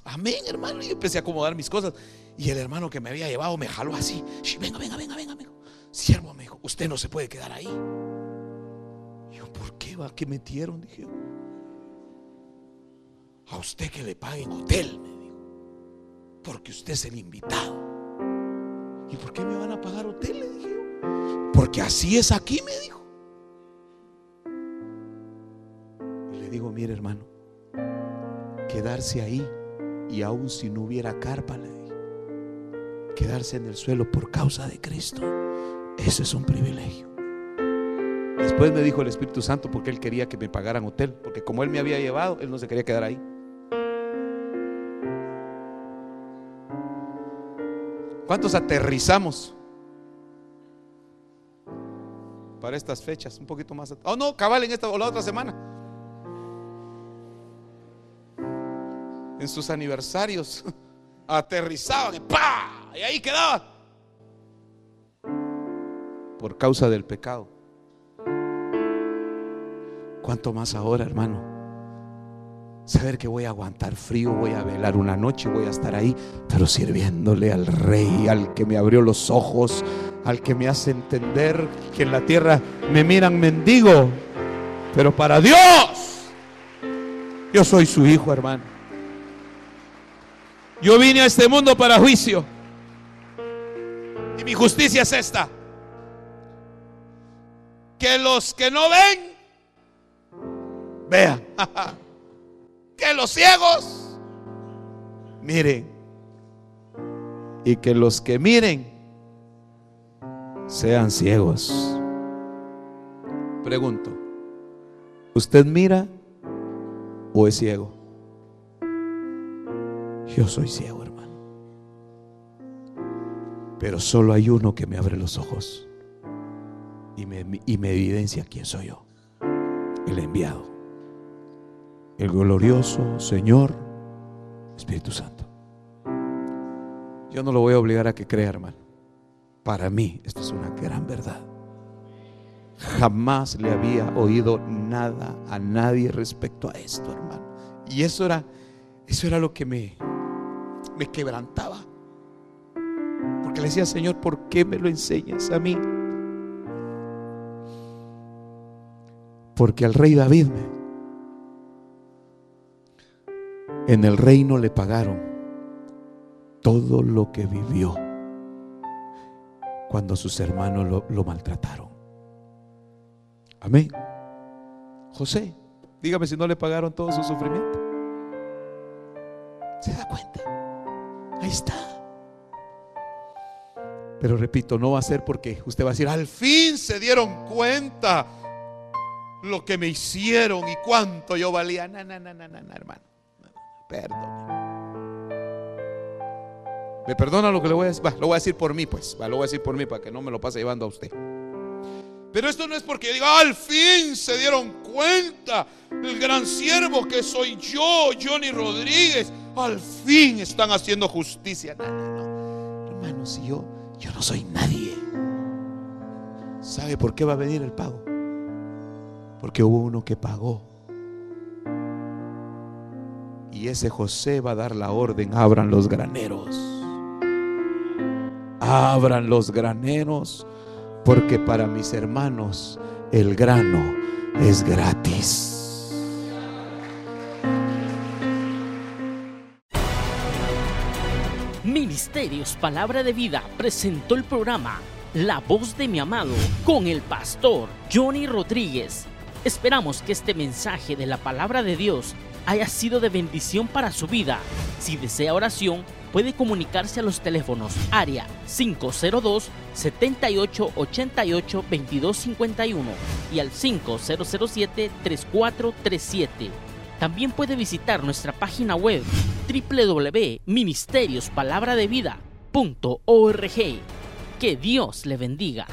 Amén, hermano. Y empecé a acomodar mis cosas. Y el hermano que me había llevado me jaló así. Venga, venga, venga, venga. Siervo, me dijo, usted no se puede quedar ahí. Y yo, ¿por qué va? ¿Qué metieron? Dije, a usted que le paguen hotel. Porque usted es el invitado. ¿Y por qué me van a pagar hotel? Le dije Porque así es aquí, me dijo. Y le digo, mire hermano, quedarse ahí y aun si no hubiera carpa, le dije, quedarse en el suelo por causa de Cristo, eso es un privilegio. Después me dijo el Espíritu Santo porque él quería que me pagaran hotel, porque como él me había llevado, él no se quería quedar ahí. ¿Cuántos aterrizamos? Para estas fechas, un poquito más. Oh, no, cabal en esta o la otra semana. En sus aniversarios (laughs) aterrizaban y. Y ahí quedaba. Por causa del pecado. ¿Cuánto más ahora, hermano? Saber que voy a aguantar frío, voy a velar una noche, voy a estar ahí, pero sirviéndole al rey, al que me abrió los ojos, al que me hace entender que en la tierra me miran mendigo, pero para Dios, yo soy su hijo, hermano. Yo vine a este mundo para juicio. Y mi justicia es esta. Que los que no ven, vean. (laughs) que los ciegos miren y que los que miren sean ciegos. Pregunto, ¿usted mira o es ciego? Yo soy ciego, hermano. Pero solo hay uno que me abre los ojos y me, y me evidencia quién soy yo, el enviado el glorioso Señor Espíritu Santo. Yo no lo voy a obligar a que crea, hermano. Para mí, esto es una gran verdad. Jamás le había oído nada a nadie respecto a esto, hermano. Y eso era, eso era lo que me, me quebrantaba. Porque le decía, Señor, ¿por qué me lo enseñas a mí? Porque al rey David me, En el reino le pagaron todo lo que vivió cuando sus hermanos lo, maltrataron. Amén. José, dígame si no le pagaron todo su sufrimiento. ¿Se da cuenta? Ahí está. Pero repito, no va a ser porque usted va a decir, al fin se dieron cuenta lo que me hicieron y cuánto yo valía. No, no, no, no, no, hermano. Perdón. ¿Me perdona lo que le voy a decir? lo voy a decir por mí, pues. lo voy a decir por mí para que no me lo pase llevando a usted. Pero esto no es porque diga, al fin se dieron cuenta el gran siervo que soy yo, Johnny Rodríguez. Al fin están haciendo justicia. No, no, no. Hermanos, yo, yo no soy nadie. ¿Sabe por qué va a venir el pago? Porque hubo uno que pagó. Y ese José va a dar la orden, abran los graneros. Abran los graneros, porque para mis hermanos el grano es gratis. Ministerios Palabra de Vida presentó el programa La voz de mi amado con el pastor Johnny Rodríguez. Esperamos que este mensaje de la palabra de Dios haya sido de bendición para su vida. Si desea oración, puede comunicarse a los teléfonos área 502 7888 2251 y al 5007 3437. También puede visitar nuestra página web www.ministeriosPalabraDeVida.org. Que Dios le bendiga.